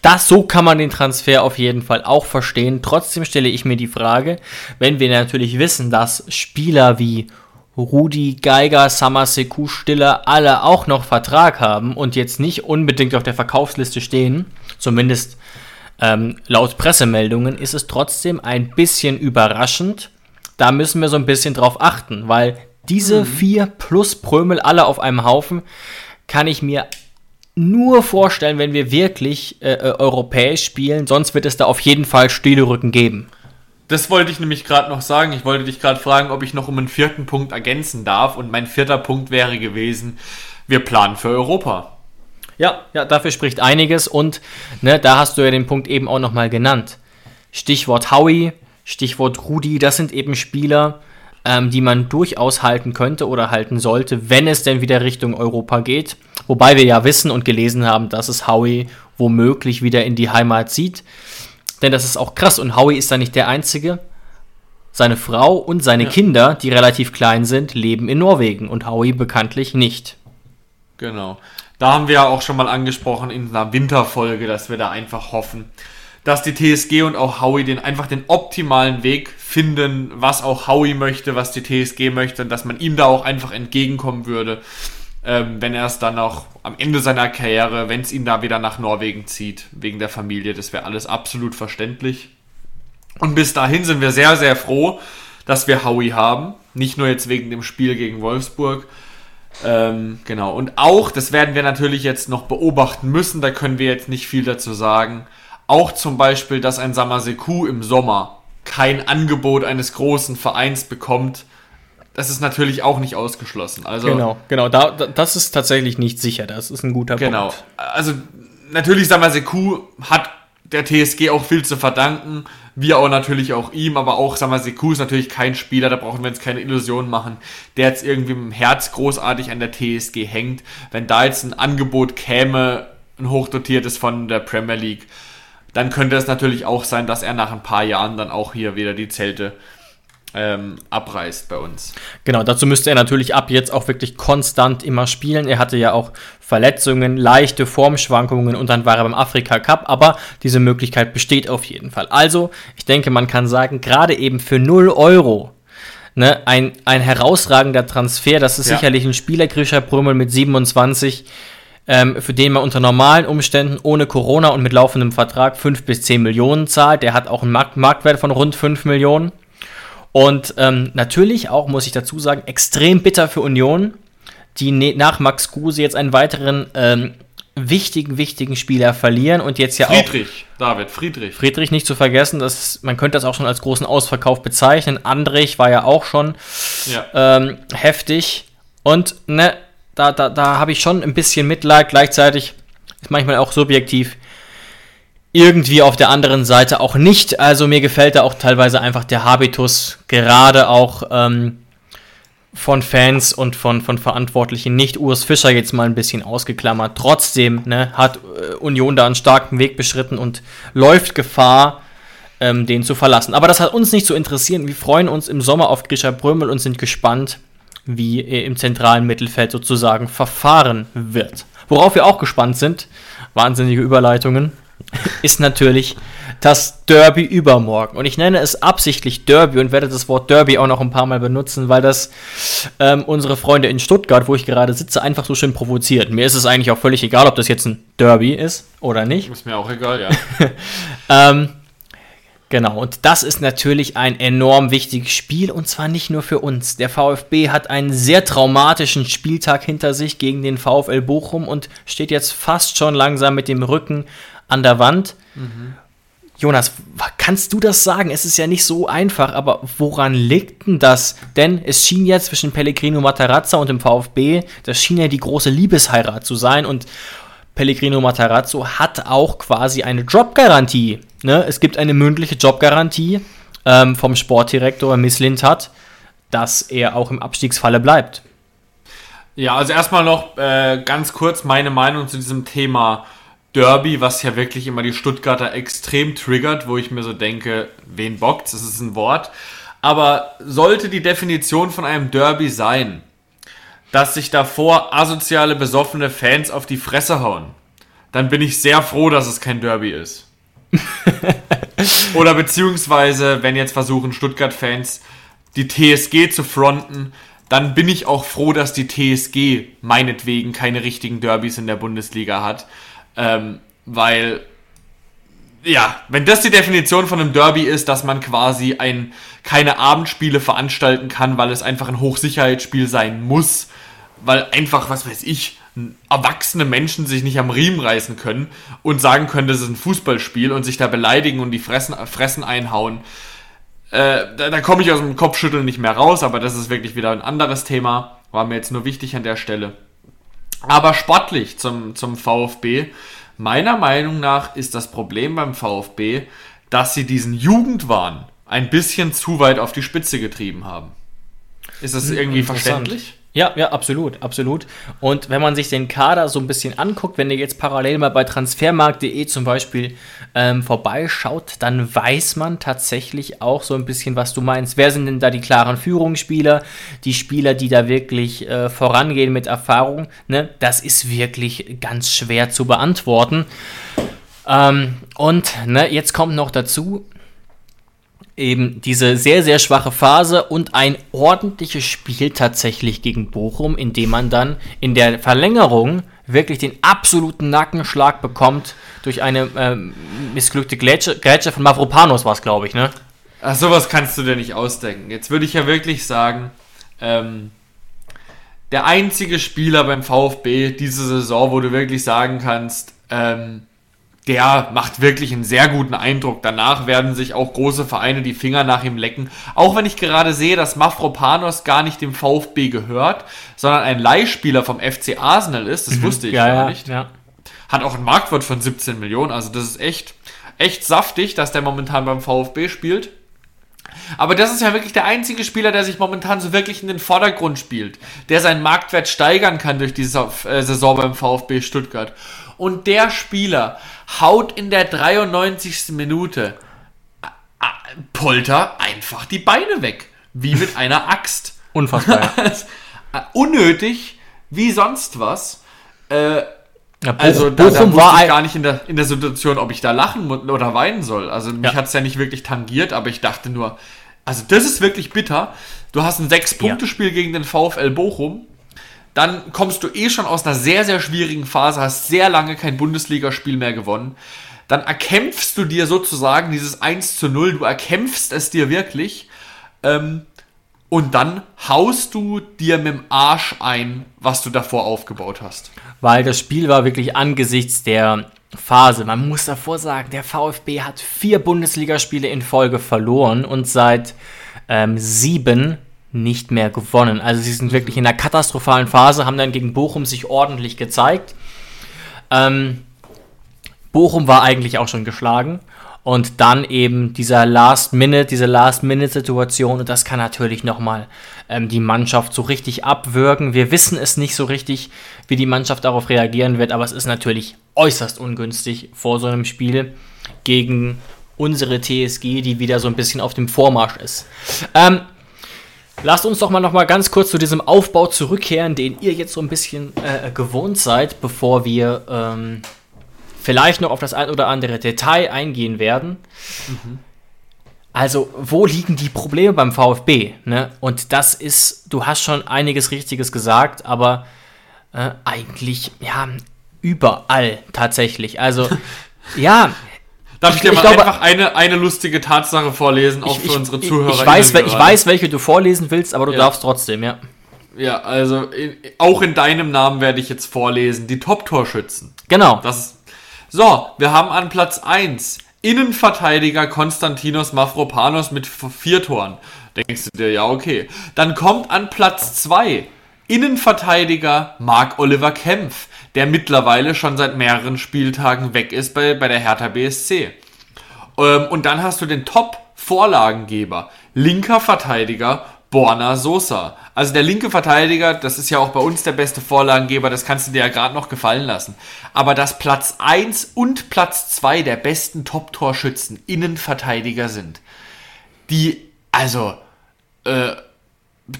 das, so kann man den Transfer auf jeden Fall auch verstehen. Trotzdem stelle ich mir die Frage, wenn wir natürlich wissen, dass Spieler wie Rudi, Geiger, Samaseku, Stiller alle auch noch Vertrag haben und jetzt nicht unbedingt auf der Verkaufsliste stehen, zumindest ähm, laut Pressemeldungen, ist es trotzdem ein bisschen überraschend. Da müssen wir so ein bisschen drauf achten, weil diese mhm. vier plus Prömel alle auf einem Haufen kann ich mir nur vorstellen, wenn wir wirklich äh, äh europäisch spielen. Sonst wird es da auf jeden Fall stille Rücken geben. Das wollte ich nämlich gerade noch sagen. Ich wollte dich gerade fragen, ob ich noch um einen vierten Punkt ergänzen darf. Und mein vierter Punkt wäre gewesen, wir planen für Europa. Ja, ja, dafür spricht einiges. Und ne, da hast du ja den Punkt eben auch nochmal genannt. Stichwort Howie, Stichwort Rudi, das sind eben Spieler, ähm, die man durchaus halten könnte oder halten sollte, wenn es denn wieder Richtung Europa geht. Wobei wir ja wissen und gelesen haben, dass es Howie womöglich wieder in die Heimat zieht. Denn das ist auch krass und Howie ist da nicht der Einzige. Seine Frau und seine ja. Kinder, die relativ klein sind, leben in Norwegen und Howie bekanntlich nicht. Genau. Da haben wir ja auch schon mal angesprochen in einer Winterfolge, dass wir da einfach hoffen, dass die TSG und auch Howie den einfach den optimalen Weg finden, was auch Howie möchte, was die TSG möchte und dass man ihm da auch einfach entgegenkommen würde, ähm, wenn er es dann auch am Ende seiner Karriere, wenn es ihn da wieder nach Norwegen zieht, wegen der Familie, das wäre alles absolut verständlich. Und bis dahin sind wir sehr, sehr froh, dass wir Howie haben. Nicht nur jetzt wegen dem Spiel gegen Wolfsburg. Ähm, genau. Und auch, das werden wir natürlich jetzt noch beobachten müssen, da können wir jetzt nicht viel dazu sagen. Auch zum Beispiel, dass ein Samaseku im Sommer kein Angebot eines großen Vereins bekommt, das ist natürlich auch nicht ausgeschlossen. Also, genau, genau, da, das ist tatsächlich nicht sicher. Das ist ein guter genau. Punkt. Genau. Also natürlich Samaseku hat der TSG auch viel zu verdanken. Wir auch natürlich auch ihm, aber auch Samaseku ist natürlich kein Spieler, da brauchen wir uns keine Illusionen machen, der jetzt irgendwie im Herz großartig an der TSG hängt. Wenn da jetzt ein Angebot käme, ein hochdotiertes von der Premier League, dann könnte es natürlich auch sein, dass er nach ein paar Jahren dann auch hier wieder die Zelte ähm, abreißt bei uns. Genau, dazu müsste er natürlich ab jetzt auch wirklich konstant immer spielen. Er hatte ja auch Verletzungen, leichte Formschwankungen und dann war er beim Afrika Cup, aber diese Möglichkeit besteht auf jeden Fall. Also, ich denke, man kann sagen, gerade eben für 0 Euro Ne, ein, ein herausragender Transfer. Das ist ja. sicherlich ein Spieler, Grisha Brümmel mit 27, ähm, für den man unter normalen Umständen ohne Corona und mit laufendem Vertrag 5 bis 10 Millionen zahlt. Der hat auch einen Markt Marktwert von rund 5 Millionen. Und ähm, natürlich auch, muss ich dazu sagen, extrem bitter für Union, die ne nach Max Kruse jetzt einen weiteren ähm, wichtigen, wichtigen Spieler verlieren und jetzt ja Friedrich, auch. Friedrich, David, Friedrich. Friedrich nicht zu vergessen, das, man könnte das auch schon als großen Ausverkauf bezeichnen. Andrich war ja auch schon ja. Ähm, heftig. Und ne, da, da, da habe ich schon ein bisschen Mitleid. Gleichzeitig ist manchmal auch subjektiv irgendwie auf der anderen Seite auch nicht. Also mir gefällt da auch teilweise einfach der Habitus, gerade auch ähm, von Fans und von, von Verantwortlichen nicht. Urs Fischer jetzt mal ein bisschen ausgeklammert. Trotzdem ne, hat äh, Union da einen starken Weg beschritten und läuft Gefahr, ähm, den zu verlassen. Aber das hat uns nicht zu interessieren. Wir freuen uns im Sommer auf Grisha Brömel und sind gespannt, wie er im zentralen Mittelfeld sozusagen verfahren wird. Worauf wir auch gespannt sind, wahnsinnige Überleitungen, ist natürlich das Derby übermorgen. Und ich nenne es absichtlich Derby und werde das Wort Derby auch noch ein paar Mal benutzen, weil das ähm, unsere Freunde in Stuttgart, wo ich gerade sitze, einfach so schön provoziert. Mir ist es eigentlich auch völlig egal, ob das jetzt ein Derby ist oder nicht. Ist mir auch egal, ja. ähm, Genau, und das ist natürlich ein enorm wichtiges Spiel und zwar nicht nur für uns. Der VfB hat einen sehr traumatischen Spieltag hinter sich gegen den VfL Bochum und steht jetzt fast schon langsam mit dem Rücken an der Wand. Mhm. Jonas, kannst du das sagen? Es ist ja nicht so einfach, aber woran liegt denn das? Denn es schien ja zwischen Pellegrino Matarazza und dem VfB, das schien ja die große Liebesheirat zu sein und Pellegrino Matarazzo hat auch quasi eine Jobgarantie. Ne? Es gibt eine mündliche Jobgarantie ähm, vom Sportdirektor Miss Lindt dass er auch im Abstiegsfalle bleibt. Ja, also erstmal noch äh, ganz kurz meine Meinung zu diesem Thema Derby, was ja wirklich immer die Stuttgarter extrem triggert, wo ich mir so denke, wen bockt, das ist ein Wort. Aber sollte die Definition von einem Derby sein, dass sich davor asoziale, besoffene Fans auf die Fresse hauen, dann bin ich sehr froh, dass es kein Derby ist. Oder beziehungsweise, wenn jetzt versuchen Stuttgart-Fans die TSG zu fronten, dann bin ich auch froh, dass die TSG meinetwegen keine richtigen Derbys in der Bundesliga hat. Ähm, weil, ja, wenn das die Definition von einem Derby ist, dass man quasi ein, keine Abendspiele veranstalten kann, weil es einfach ein Hochsicherheitsspiel sein muss, weil einfach, was weiß ich, erwachsene Menschen sich nicht am Riemen reißen können und sagen können, das ist ein Fußballspiel und sich da beleidigen und die Fressen, Fressen einhauen. Äh, da, da komme ich aus dem Kopfschütteln nicht mehr raus, aber das ist wirklich wieder ein anderes Thema. War mir jetzt nur wichtig an der Stelle. Aber sportlich zum, zum VfB. Meiner Meinung nach ist das Problem beim VfB, dass sie diesen Jugendwahn ein bisschen zu weit auf die Spitze getrieben haben. Ist das irgendwie verständlich? Ja, ja, absolut, absolut. Und wenn man sich den Kader so ein bisschen anguckt, wenn ihr jetzt parallel mal bei transfermarkt.de zum Beispiel ähm, vorbeischaut, dann weiß man tatsächlich auch so ein bisschen, was du meinst. Wer sind denn da die klaren Führungsspieler, die Spieler, die da wirklich äh, vorangehen mit Erfahrung? Ne? Das ist wirklich ganz schwer zu beantworten. Ähm, und ne, jetzt kommt noch dazu, eben diese sehr, sehr schwache Phase und ein ordentliches Spiel tatsächlich gegen Bochum, in dem man dann in der Verlängerung wirklich den absoluten Nackenschlag bekommt durch eine ähm, missglückte Grätsche, Grätsche von Mavropanos war es, glaube ich, ne? Ach, sowas kannst du dir nicht ausdenken. Jetzt würde ich ja wirklich sagen, ähm, der einzige Spieler beim VfB diese Saison, wo du wirklich sagen kannst, ähm, der macht wirklich einen sehr guten Eindruck. Danach werden sich auch große Vereine die Finger nach ihm lecken. Auch wenn ich gerade sehe, dass Mafropanos gar nicht dem VfB gehört, sondern ein Leihspieler vom FC Arsenal ist. Das mhm. wusste ich ja, gar ja, nicht. Ja. Hat auch einen Marktwert von 17 Millionen. Also das ist echt, echt saftig, dass der momentan beim VfB spielt. Aber das ist ja wirklich der einzige Spieler, der sich momentan so wirklich in den Vordergrund spielt, der seinen Marktwert steigern kann durch diese äh, Saison beim VfB Stuttgart. Und der Spieler haut in der 93. Minute Polter einfach die Beine weg. Wie mit einer Axt. Unfassbar. Unnötig, wie sonst was. Äh, ja, also da, da war ich gar nicht in der, in der Situation, ob ich da lachen oder weinen soll. Also mich Ja. hat es ja nicht wirklich tangiert, aber ich dachte nur, also das ist wirklich bitter. Du hast ein Sechs-Punkte-Spiel gegen den VfL Bochum. Dann kommst du eh schon aus einer sehr, sehr schwierigen Phase, hast sehr lange kein Bundesligaspiel mehr gewonnen. Dann erkämpfst du dir sozusagen dieses 1 zu 0, du erkämpfst es dir wirklich. Ähm, und dann haust du dir mit dem Arsch ein, was du davor aufgebaut hast. weil das Spiel war wirklich angesichts der Phase. Man muss davor sagen, der VfB hat vier Bundesligaspiele in Folge verloren und seit ähm, sieben nicht mehr gewonnen. Also sie sind wirklich in einer katastrophalen Phase, haben dann gegen Bochum sich ordentlich gezeigt. Ähm, Bochum war eigentlich auch schon geschlagen. Und dann eben dieser Last-Minute, diese Last-Minute-Situation. Und das kann natürlich nochmal ähm, die Mannschaft so richtig abwürgen. Wir wissen es nicht so richtig, wie die Mannschaft darauf reagieren wird. Aber es ist natürlich äußerst ungünstig vor so einem Spiel gegen unsere TSG, die wieder so ein bisschen auf dem Vormarsch ist. Ähm, Lasst uns doch mal noch mal ganz kurz zu diesem Aufbau zurückkehren, den ihr jetzt so ein bisschen äh, gewohnt seid, bevor wir ähm, vielleicht noch auf das ein oder andere Detail eingehen werden. Also, wo liegen die Probleme beim VfB? Ne? Und das ist, du hast schon einiges Richtiges gesagt, aber äh, eigentlich, ja, überall tatsächlich. Also, ja, Darf ich, Ich- dir ich mal glaube- einfach eine, eine lustige Tatsache vorlesen, auch für unsere Zuhörer? Ich weiß, ich weiß, welche du vorlesen willst, aber du Ja. darfst trotzdem, ja. Ja, also in, auch in deinem Namen werde ich jetzt vorlesen. Die Top-Torschützen. Genau. Das so, wir haben an Platz 1 Innenverteidiger Konstantinos Mafropanos mit vier Toren. Denkst du dir, ja, okay. Dann kommt an Platz 2 Innenverteidiger Marc-Oliver Kempf, der mittlerweile schon seit mehreren Spieltagen weg ist bei, bei der Hertha BSC. Ähm, und dann hast du den Top-Vorlagengeber, linker Verteidiger Borna Sosa. Also der linke Verteidiger, das ist ja auch bei uns der beste Vorlagengeber, das kannst du dir ja gerade noch gefallen lassen. Aber dass Platz 1 und Platz 2 der besten Top-Torschützen Innenverteidiger sind, die, also, äh,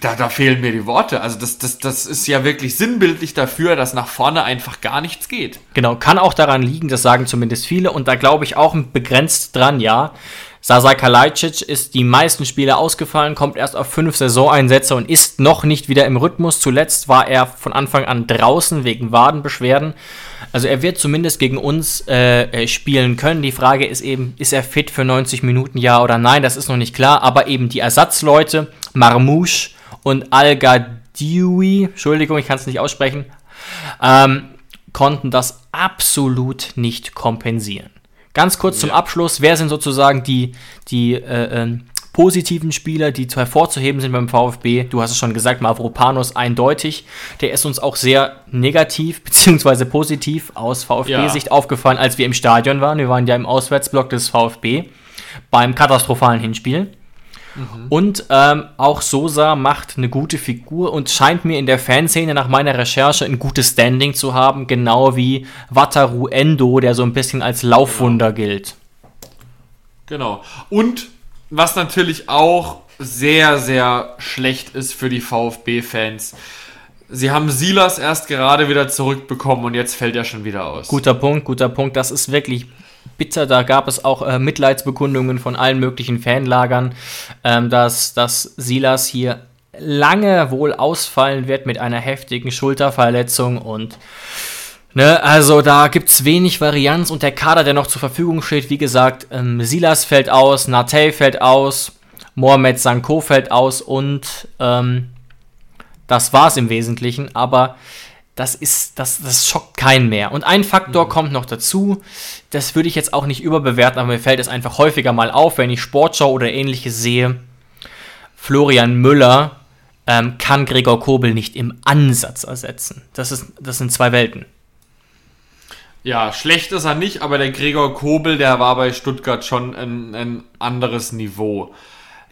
da, da fehlen mir die Worte. Also das, das, das ist ja wirklich sinnbildlich dafür, dass nach vorne einfach gar nichts geht. Genau, kann auch daran liegen, das sagen zumindest viele und da glaube ich auch begrenzt dran, ja. Sasa Kalajdzic ist die meisten Spiele ausgefallen, kommt erst auf fünf Saisoneinsätze und ist noch nicht wieder im Rhythmus. Zuletzt war er von Anfang an draußen wegen Wadenbeschwerden. Also er wird zumindest gegen uns äh, äh spielen können. Die Frage ist eben, ist er fit für 90 Minuten, ja oder nein? Das ist noch nicht klar. Aber eben die Ersatzleute, Marmouche und Al-Gadioui, Entschuldigung, ich kann es nicht aussprechen, ähm, konnten das absolut nicht kompensieren. Ganz kurz zum Abschluss, wer sind sozusagen die, die äh, äh, positiven Spieler, die hervorzuheben sind beim VfB? Du hast es schon gesagt, Mavropanos eindeutig. Der ist uns auch sehr negativ bzw. positiv aus VfB-Sicht ja. aufgefallen, als wir im Stadion waren. Wir waren ja im Auswärtsblock des VfB beim katastrophalen Hinspiel. Mhm. Und ähm, auch Sosa macht eine gute Figur und scheint mir in der Fanszene nach meiner Recherche ein gutes Standing zu haben, genau wie Wataru Endo, der so ein bisschen als Laufwunder genau. gilt. Genau. Und was natürlich auch sehr, sehr schlecht ist für die VfB-Fans. Sie haben Silas erst gerade wieder zurückbekommen und jetzt fällt er schon wieder aus. Guter Punkt, guter Punkt. Das ist wirklich bitter. Da gab es auch äh, Mitleidsbekundungen von allen möglichen Fanlagern, ähm, dass, dass Silas hier lange wohl ausfallen wird mit einer heftigen Schulterverletzung und Ne, also da gibt es wenig Varianz und der Kader, der noch zur Verfügung steht, wie gesagt, ähm, Silas fällt aus, Natey fällt aus, Mohamed Sanko fällt aus und ähm, das es im Wesentlichen, aber das ist, das, das schockt keinen mehr. Und ein Faktor mhm. kommt noch dazu, das würde ich jetzt auch nicht überbewerten, aber mir fällt es einfach häufiger mal auf, wenn ich Sportschau oder ähnliches sehe. Florian Müller ähm, kann Gregor Kobel nicht im Ansatz ersetzen. Das, ist, das sind zwei Welten. Ja, schlecht ist er nicht, aber der Gregor Kobel, der war bei Stuttgart schon ein, ein anderes Niveau.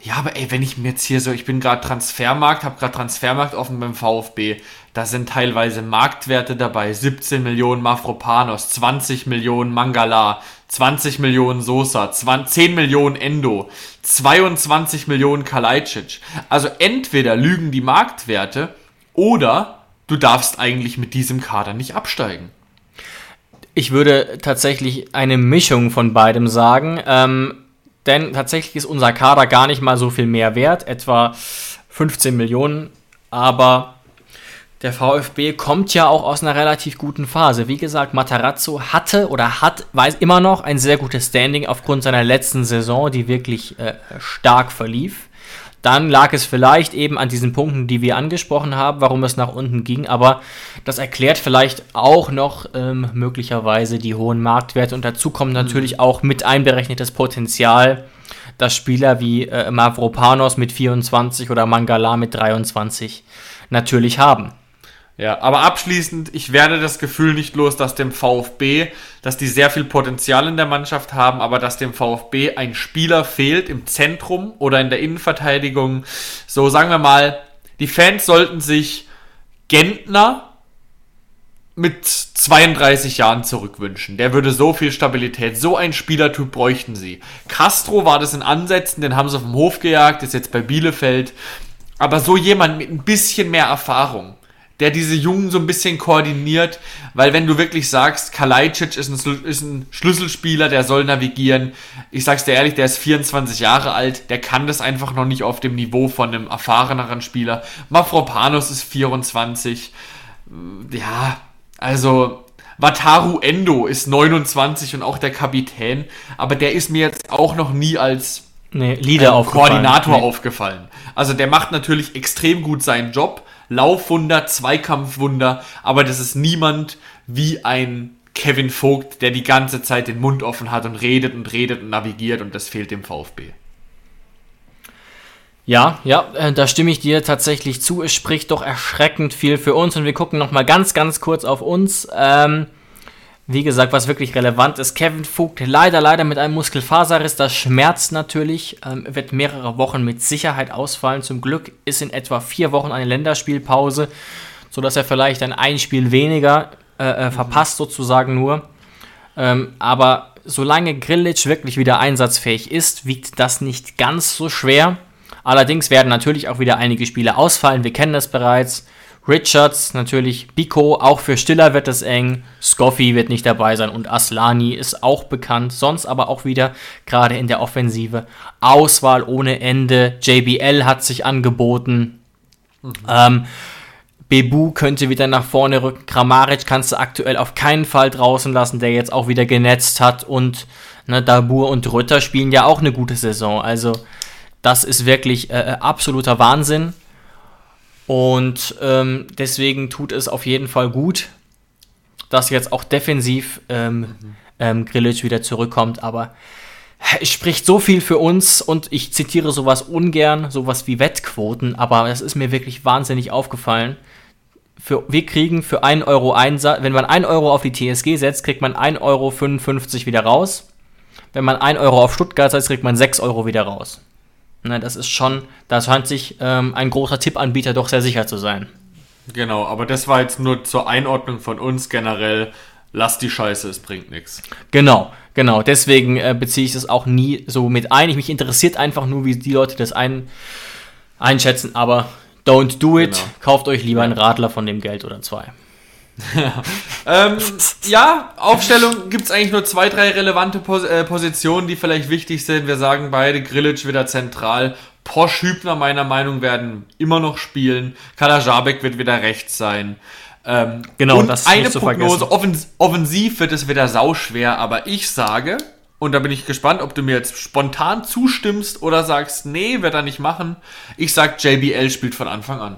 Ja, aber ey, wenn ich mir jetzt hier so, ich bin gerade Transfermarkt, habe gerade Transfermarkt offen beim VfB, da sind teilweise Marktwerte dabei, 17 Millionen Mafropanos, 20 Millionen Mangala, 20 Millionen Sosa, 20, 10 Millionen Endo, 22 Millionen Kalajdzic. Also entweder lügen die Marktwerte oder du darfst eigentlich mit diesem Kader nicht absteigen. Ich würde tatsächlich eine Mischung von beidem sagen. Ähm, denn tatsächlich ist unser Kader gar nicht mal so viel mehr wert, etwa 15 Millionen. Aber der VfB kommt ja auch aus einer relativ guten Phase. Wie gesagt, Matarazzo hatte oder hat, weiß immer noch ein sehr gutes Standing aufgrund seiner letzten Saison, die wirklich äh, stark verlief. Dann lag es vielleicht eben an diesen Punkten, die wir angesprochen haben, warum es nach unten ging. Aber das erklärt vielleicht auch noch ähm, möglicherweise die hohen Marktwerte. Und dazu kommt natürlich mhm. auch mit einberechnetes Potenzial, dass Spieler wie äh, Mavropanos mit 24 oder Mangala mit 23 natürlich haben. Ja, aber abschließend, ich werde das Gefühl nicht los, dass dem VfB, dass die sehr viel Potenzial in der Mannschaft haben, aber dass dem VfB ein Spieler fehlt im Zentrum oder in der Innenverteidigung. So sagen wir mal, die Fans sollten sich Gentner mit 32 Jahren zurückwünschen. Der würde so viel Stabilität, so ein Spielertyp bräuchten sie. Castro war das in Ansätzen, den haben sie vom Hof gejagt, ist jetzt bei Bielefeld. Aber so jemand mit ein bisschen mehr Erfahrung der diese Jungen so ein bisschen koordiniert, weil wenn du wirklich sagst, Kalajdzic ist ein, ist ein Schlüsselspieler, der soll navigieren, ich sag's dir ehrlich, der ist 24 Jahre alt, der kann das einfach noch nicht auf dem Niveau von einem erfahreneren Spieler. Mafropanos ist 24, ja, also Wataru Endo ist 29 und auch der Kapitän, aber der ist mir jetzt auch noch nie als nee, Leader ähm, Koordinator nee. aufgefallen. Also der macht natürlich extrem gut seinen Job, Laufwunder, Zweikampfwunder, aber das ist niemand wie ein Kevin Vogt, der die ganze Zeit den Mund offen hat und redet und redet und navigiert und das fehlt dem VfB. Ja, ja, äh, da stimme ich dir tatsächlich zu. Es spricht doch erschreckend viel für uns und wir gucken noch mal ganz, ganz kurz auf uns. Ähm, wie gesagt, was wirklich relevant ist, Kevin Vogt leider, leider mit einem Muskelfaserriss, das schmerzt natürlich, ähm, wird mehrere Wochen mit Sicherheit ausfallen. Zum Glück ist in etwa vier Wochen eine Länderspielpause, sodass er vielleicht ein Einspiel weniger äh, äh, mhm. verpasst, sozusagen nur. Ähm, aber solange Grillitsch wirklich wieder einsatzfähig ist, wiegt das nicht ganz so schwer. Allerdings werden natürlich auch wieder einige Spiele ausfallen. Wir kennen das bereits. Richards, natürlich Biko, auch für Stiller wird es eng. Scoffy wird nicht dabei sein und Aslani ist auch bekannt. Sonst aber auch wieder gerade in der Offensive Auswahl ohne Ende. JBL hat sich angeboten. Mhm. Ähm, Bebu könnte wieder nach vorne rücken. Kramaric kannst du aktuell auf keinen Fall draußen lassen, der jetzt auch wieder genetzt hat. Und ne, Dabur und Rütter spielen ja auch eine gute Saison. Also das ist wirklich äh, absoluter Wahnsinn. Und ähm, deswegen tut es auf jeden Fall gut, dass jetzt auch defensiv ähm, mhm. ähm, Grilic wieder zurückkommt. Aber es spricht so viel für uns und ich zitiere sowas ungern, sowas wie Wettquoten, aber es ist mir wirklich wahnsinnig aufgefallen. Für, wir kriegen für 1 Euro Einsatz, wenn man 1 Euro auf die TSG setzt, kriegt man 1,55 Euro wieder raus. Wenn man 1 Euro auf Stuttgart setzt, kriegt man 6 Euro wieder raus. Ne, das ist schon, da scheint sich ähm, ein großer Tippanbieter doch sehr sicher zu sein. Genau, aber das war jetzt nur zur Einordnung von uns generell. Lass die Scheiße, es bringt nichts. Genau, genau. Deswegen äh, beziehe ich das auch nie so mit ein. Ich, mich interessiert einfach nur, wie die Leute das ein, einschätzen, aber don't do it. Genau. Kauft euch lieber einen Radler von dem Geld oder zwei. Ähm, ja, Aufstellung gibt es eigentlich nur zwei, drei relevante Pos äh, Positionen, die vielleicht wichtig sind. Wir sagen beide, Grilic wieder zentral. Posch Hübner meiner Meinung werden immer noch spielen. Kalajabek wird wieder rechts sein. Ähm, genau, und das eine Prognose, offens offensiv wird es wieder sauschwer, aber ich sage, und da bin ich gespannt, ob du mir jetzt spontan zustimmst oder sagst, nee, wird er nicht machen. Ich sag, JBL spielt von Anfang an.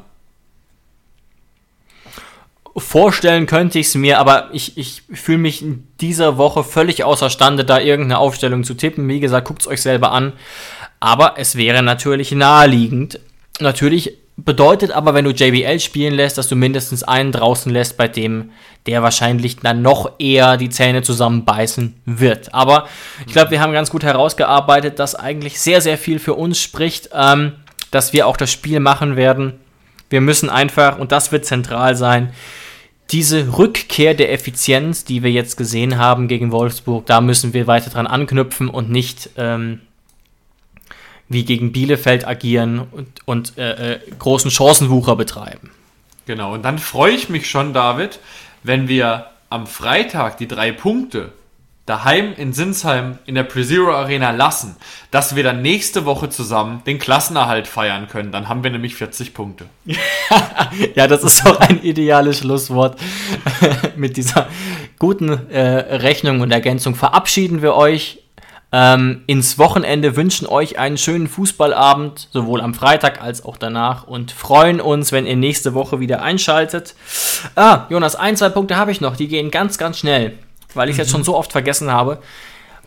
Vorstellen könnte ich es mir, aber ich, ich fühle mich in dieser Woche völlig außerstande, da irgendeine Aufstellung zu tippen. Wie gesagt, guckt es euch selber an. Aber es wäre natürlich naheliegend. Natürlich bedeutet aber, wenn du JBL spielen lässt, dass du mindestens einen draußen lässt, bei dem der wahrscheinlich dann noch eher die Zähne zusammenbeißen wird. Aber ich glaube, wir haben ganz gut herausgearbeitet, dass eigentlich sehr, sehr viel für uns spricht, ähm, dass wir auch das Spiel machen werden. Wir müssen einfach, und das wird zentral sein, diese Rückkehr der Effizienz, die wir jetzt gesehen haben gegen Wolfsburg, da müssen wir weiter dran anknüpfen und nicht ähm, wie gegen Bielefeld agieren und, und äh, äh, großen Chancenwucher betreiben. Genau, und dann freue ich mich schon, David, wenn wir am Freitag die drei Punkte daheim in Sinsheim in der Pre-Zero Arena lassen, dass wir dann nächste Woche zusammen den Klassenerhalt feiern können. Dann haben wir nämlich 40 Punkte. ja, das ist auch ein ideales Schlusswort. Mit dieser guten äh, Rechnung und Ergänzung verabschieden wir euch ähm, ins Wochenende, wünschen euch einen schönen Fußballabend, sowohl am Freitag als auch danach und freuen uns, wenn ihr nächste Woche wieder einschaltet. Ah, Jonas, ein, zwei Punkte habe ich noch, die gehen ganz, ganz schnell weil ich es mhm. jetzt schon so oft vergessen habe.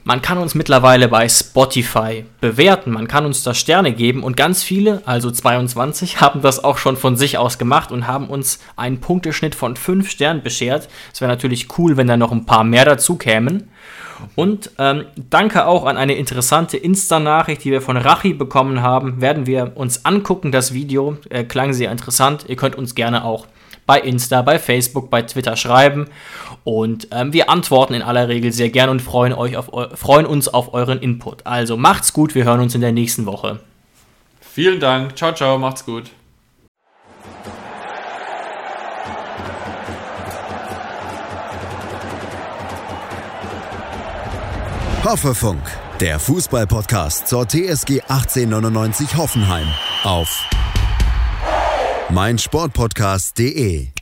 Man kann uns mittlerweile bei Spotify bewerten, man kann uns da Sterne geben und ganz viele, also 22, haben das auch schon von sich aus gemacht und haben uns einen Punkteschnitt von 5 Sternen beschert. Es wäre natürlich cool, wenn da noch ein paar mehr dazu kämen. Und ähm, danke auch an eine interessante Insta-Nachricht, die wir von Rachi bekommen haben. Werden wir uns angucken, das Video. Äh, klang sehr interessant. Ihr könnt uns gerne auch bei Insta, bei Facebook, bei Twitter schreiben. Und ähm, wir antworten in aller Regel sehr gern und freuen, euch auf, freuen uns auf euren Input. Also macht's gut, wir hören uns in der nächsten Woche. Vielen Dank. Ciao, ciao, macht's gut. Hoffefunk, der Fußballpodcast zur TSG 1899 Hoffenheim auf meinsportpodcast.de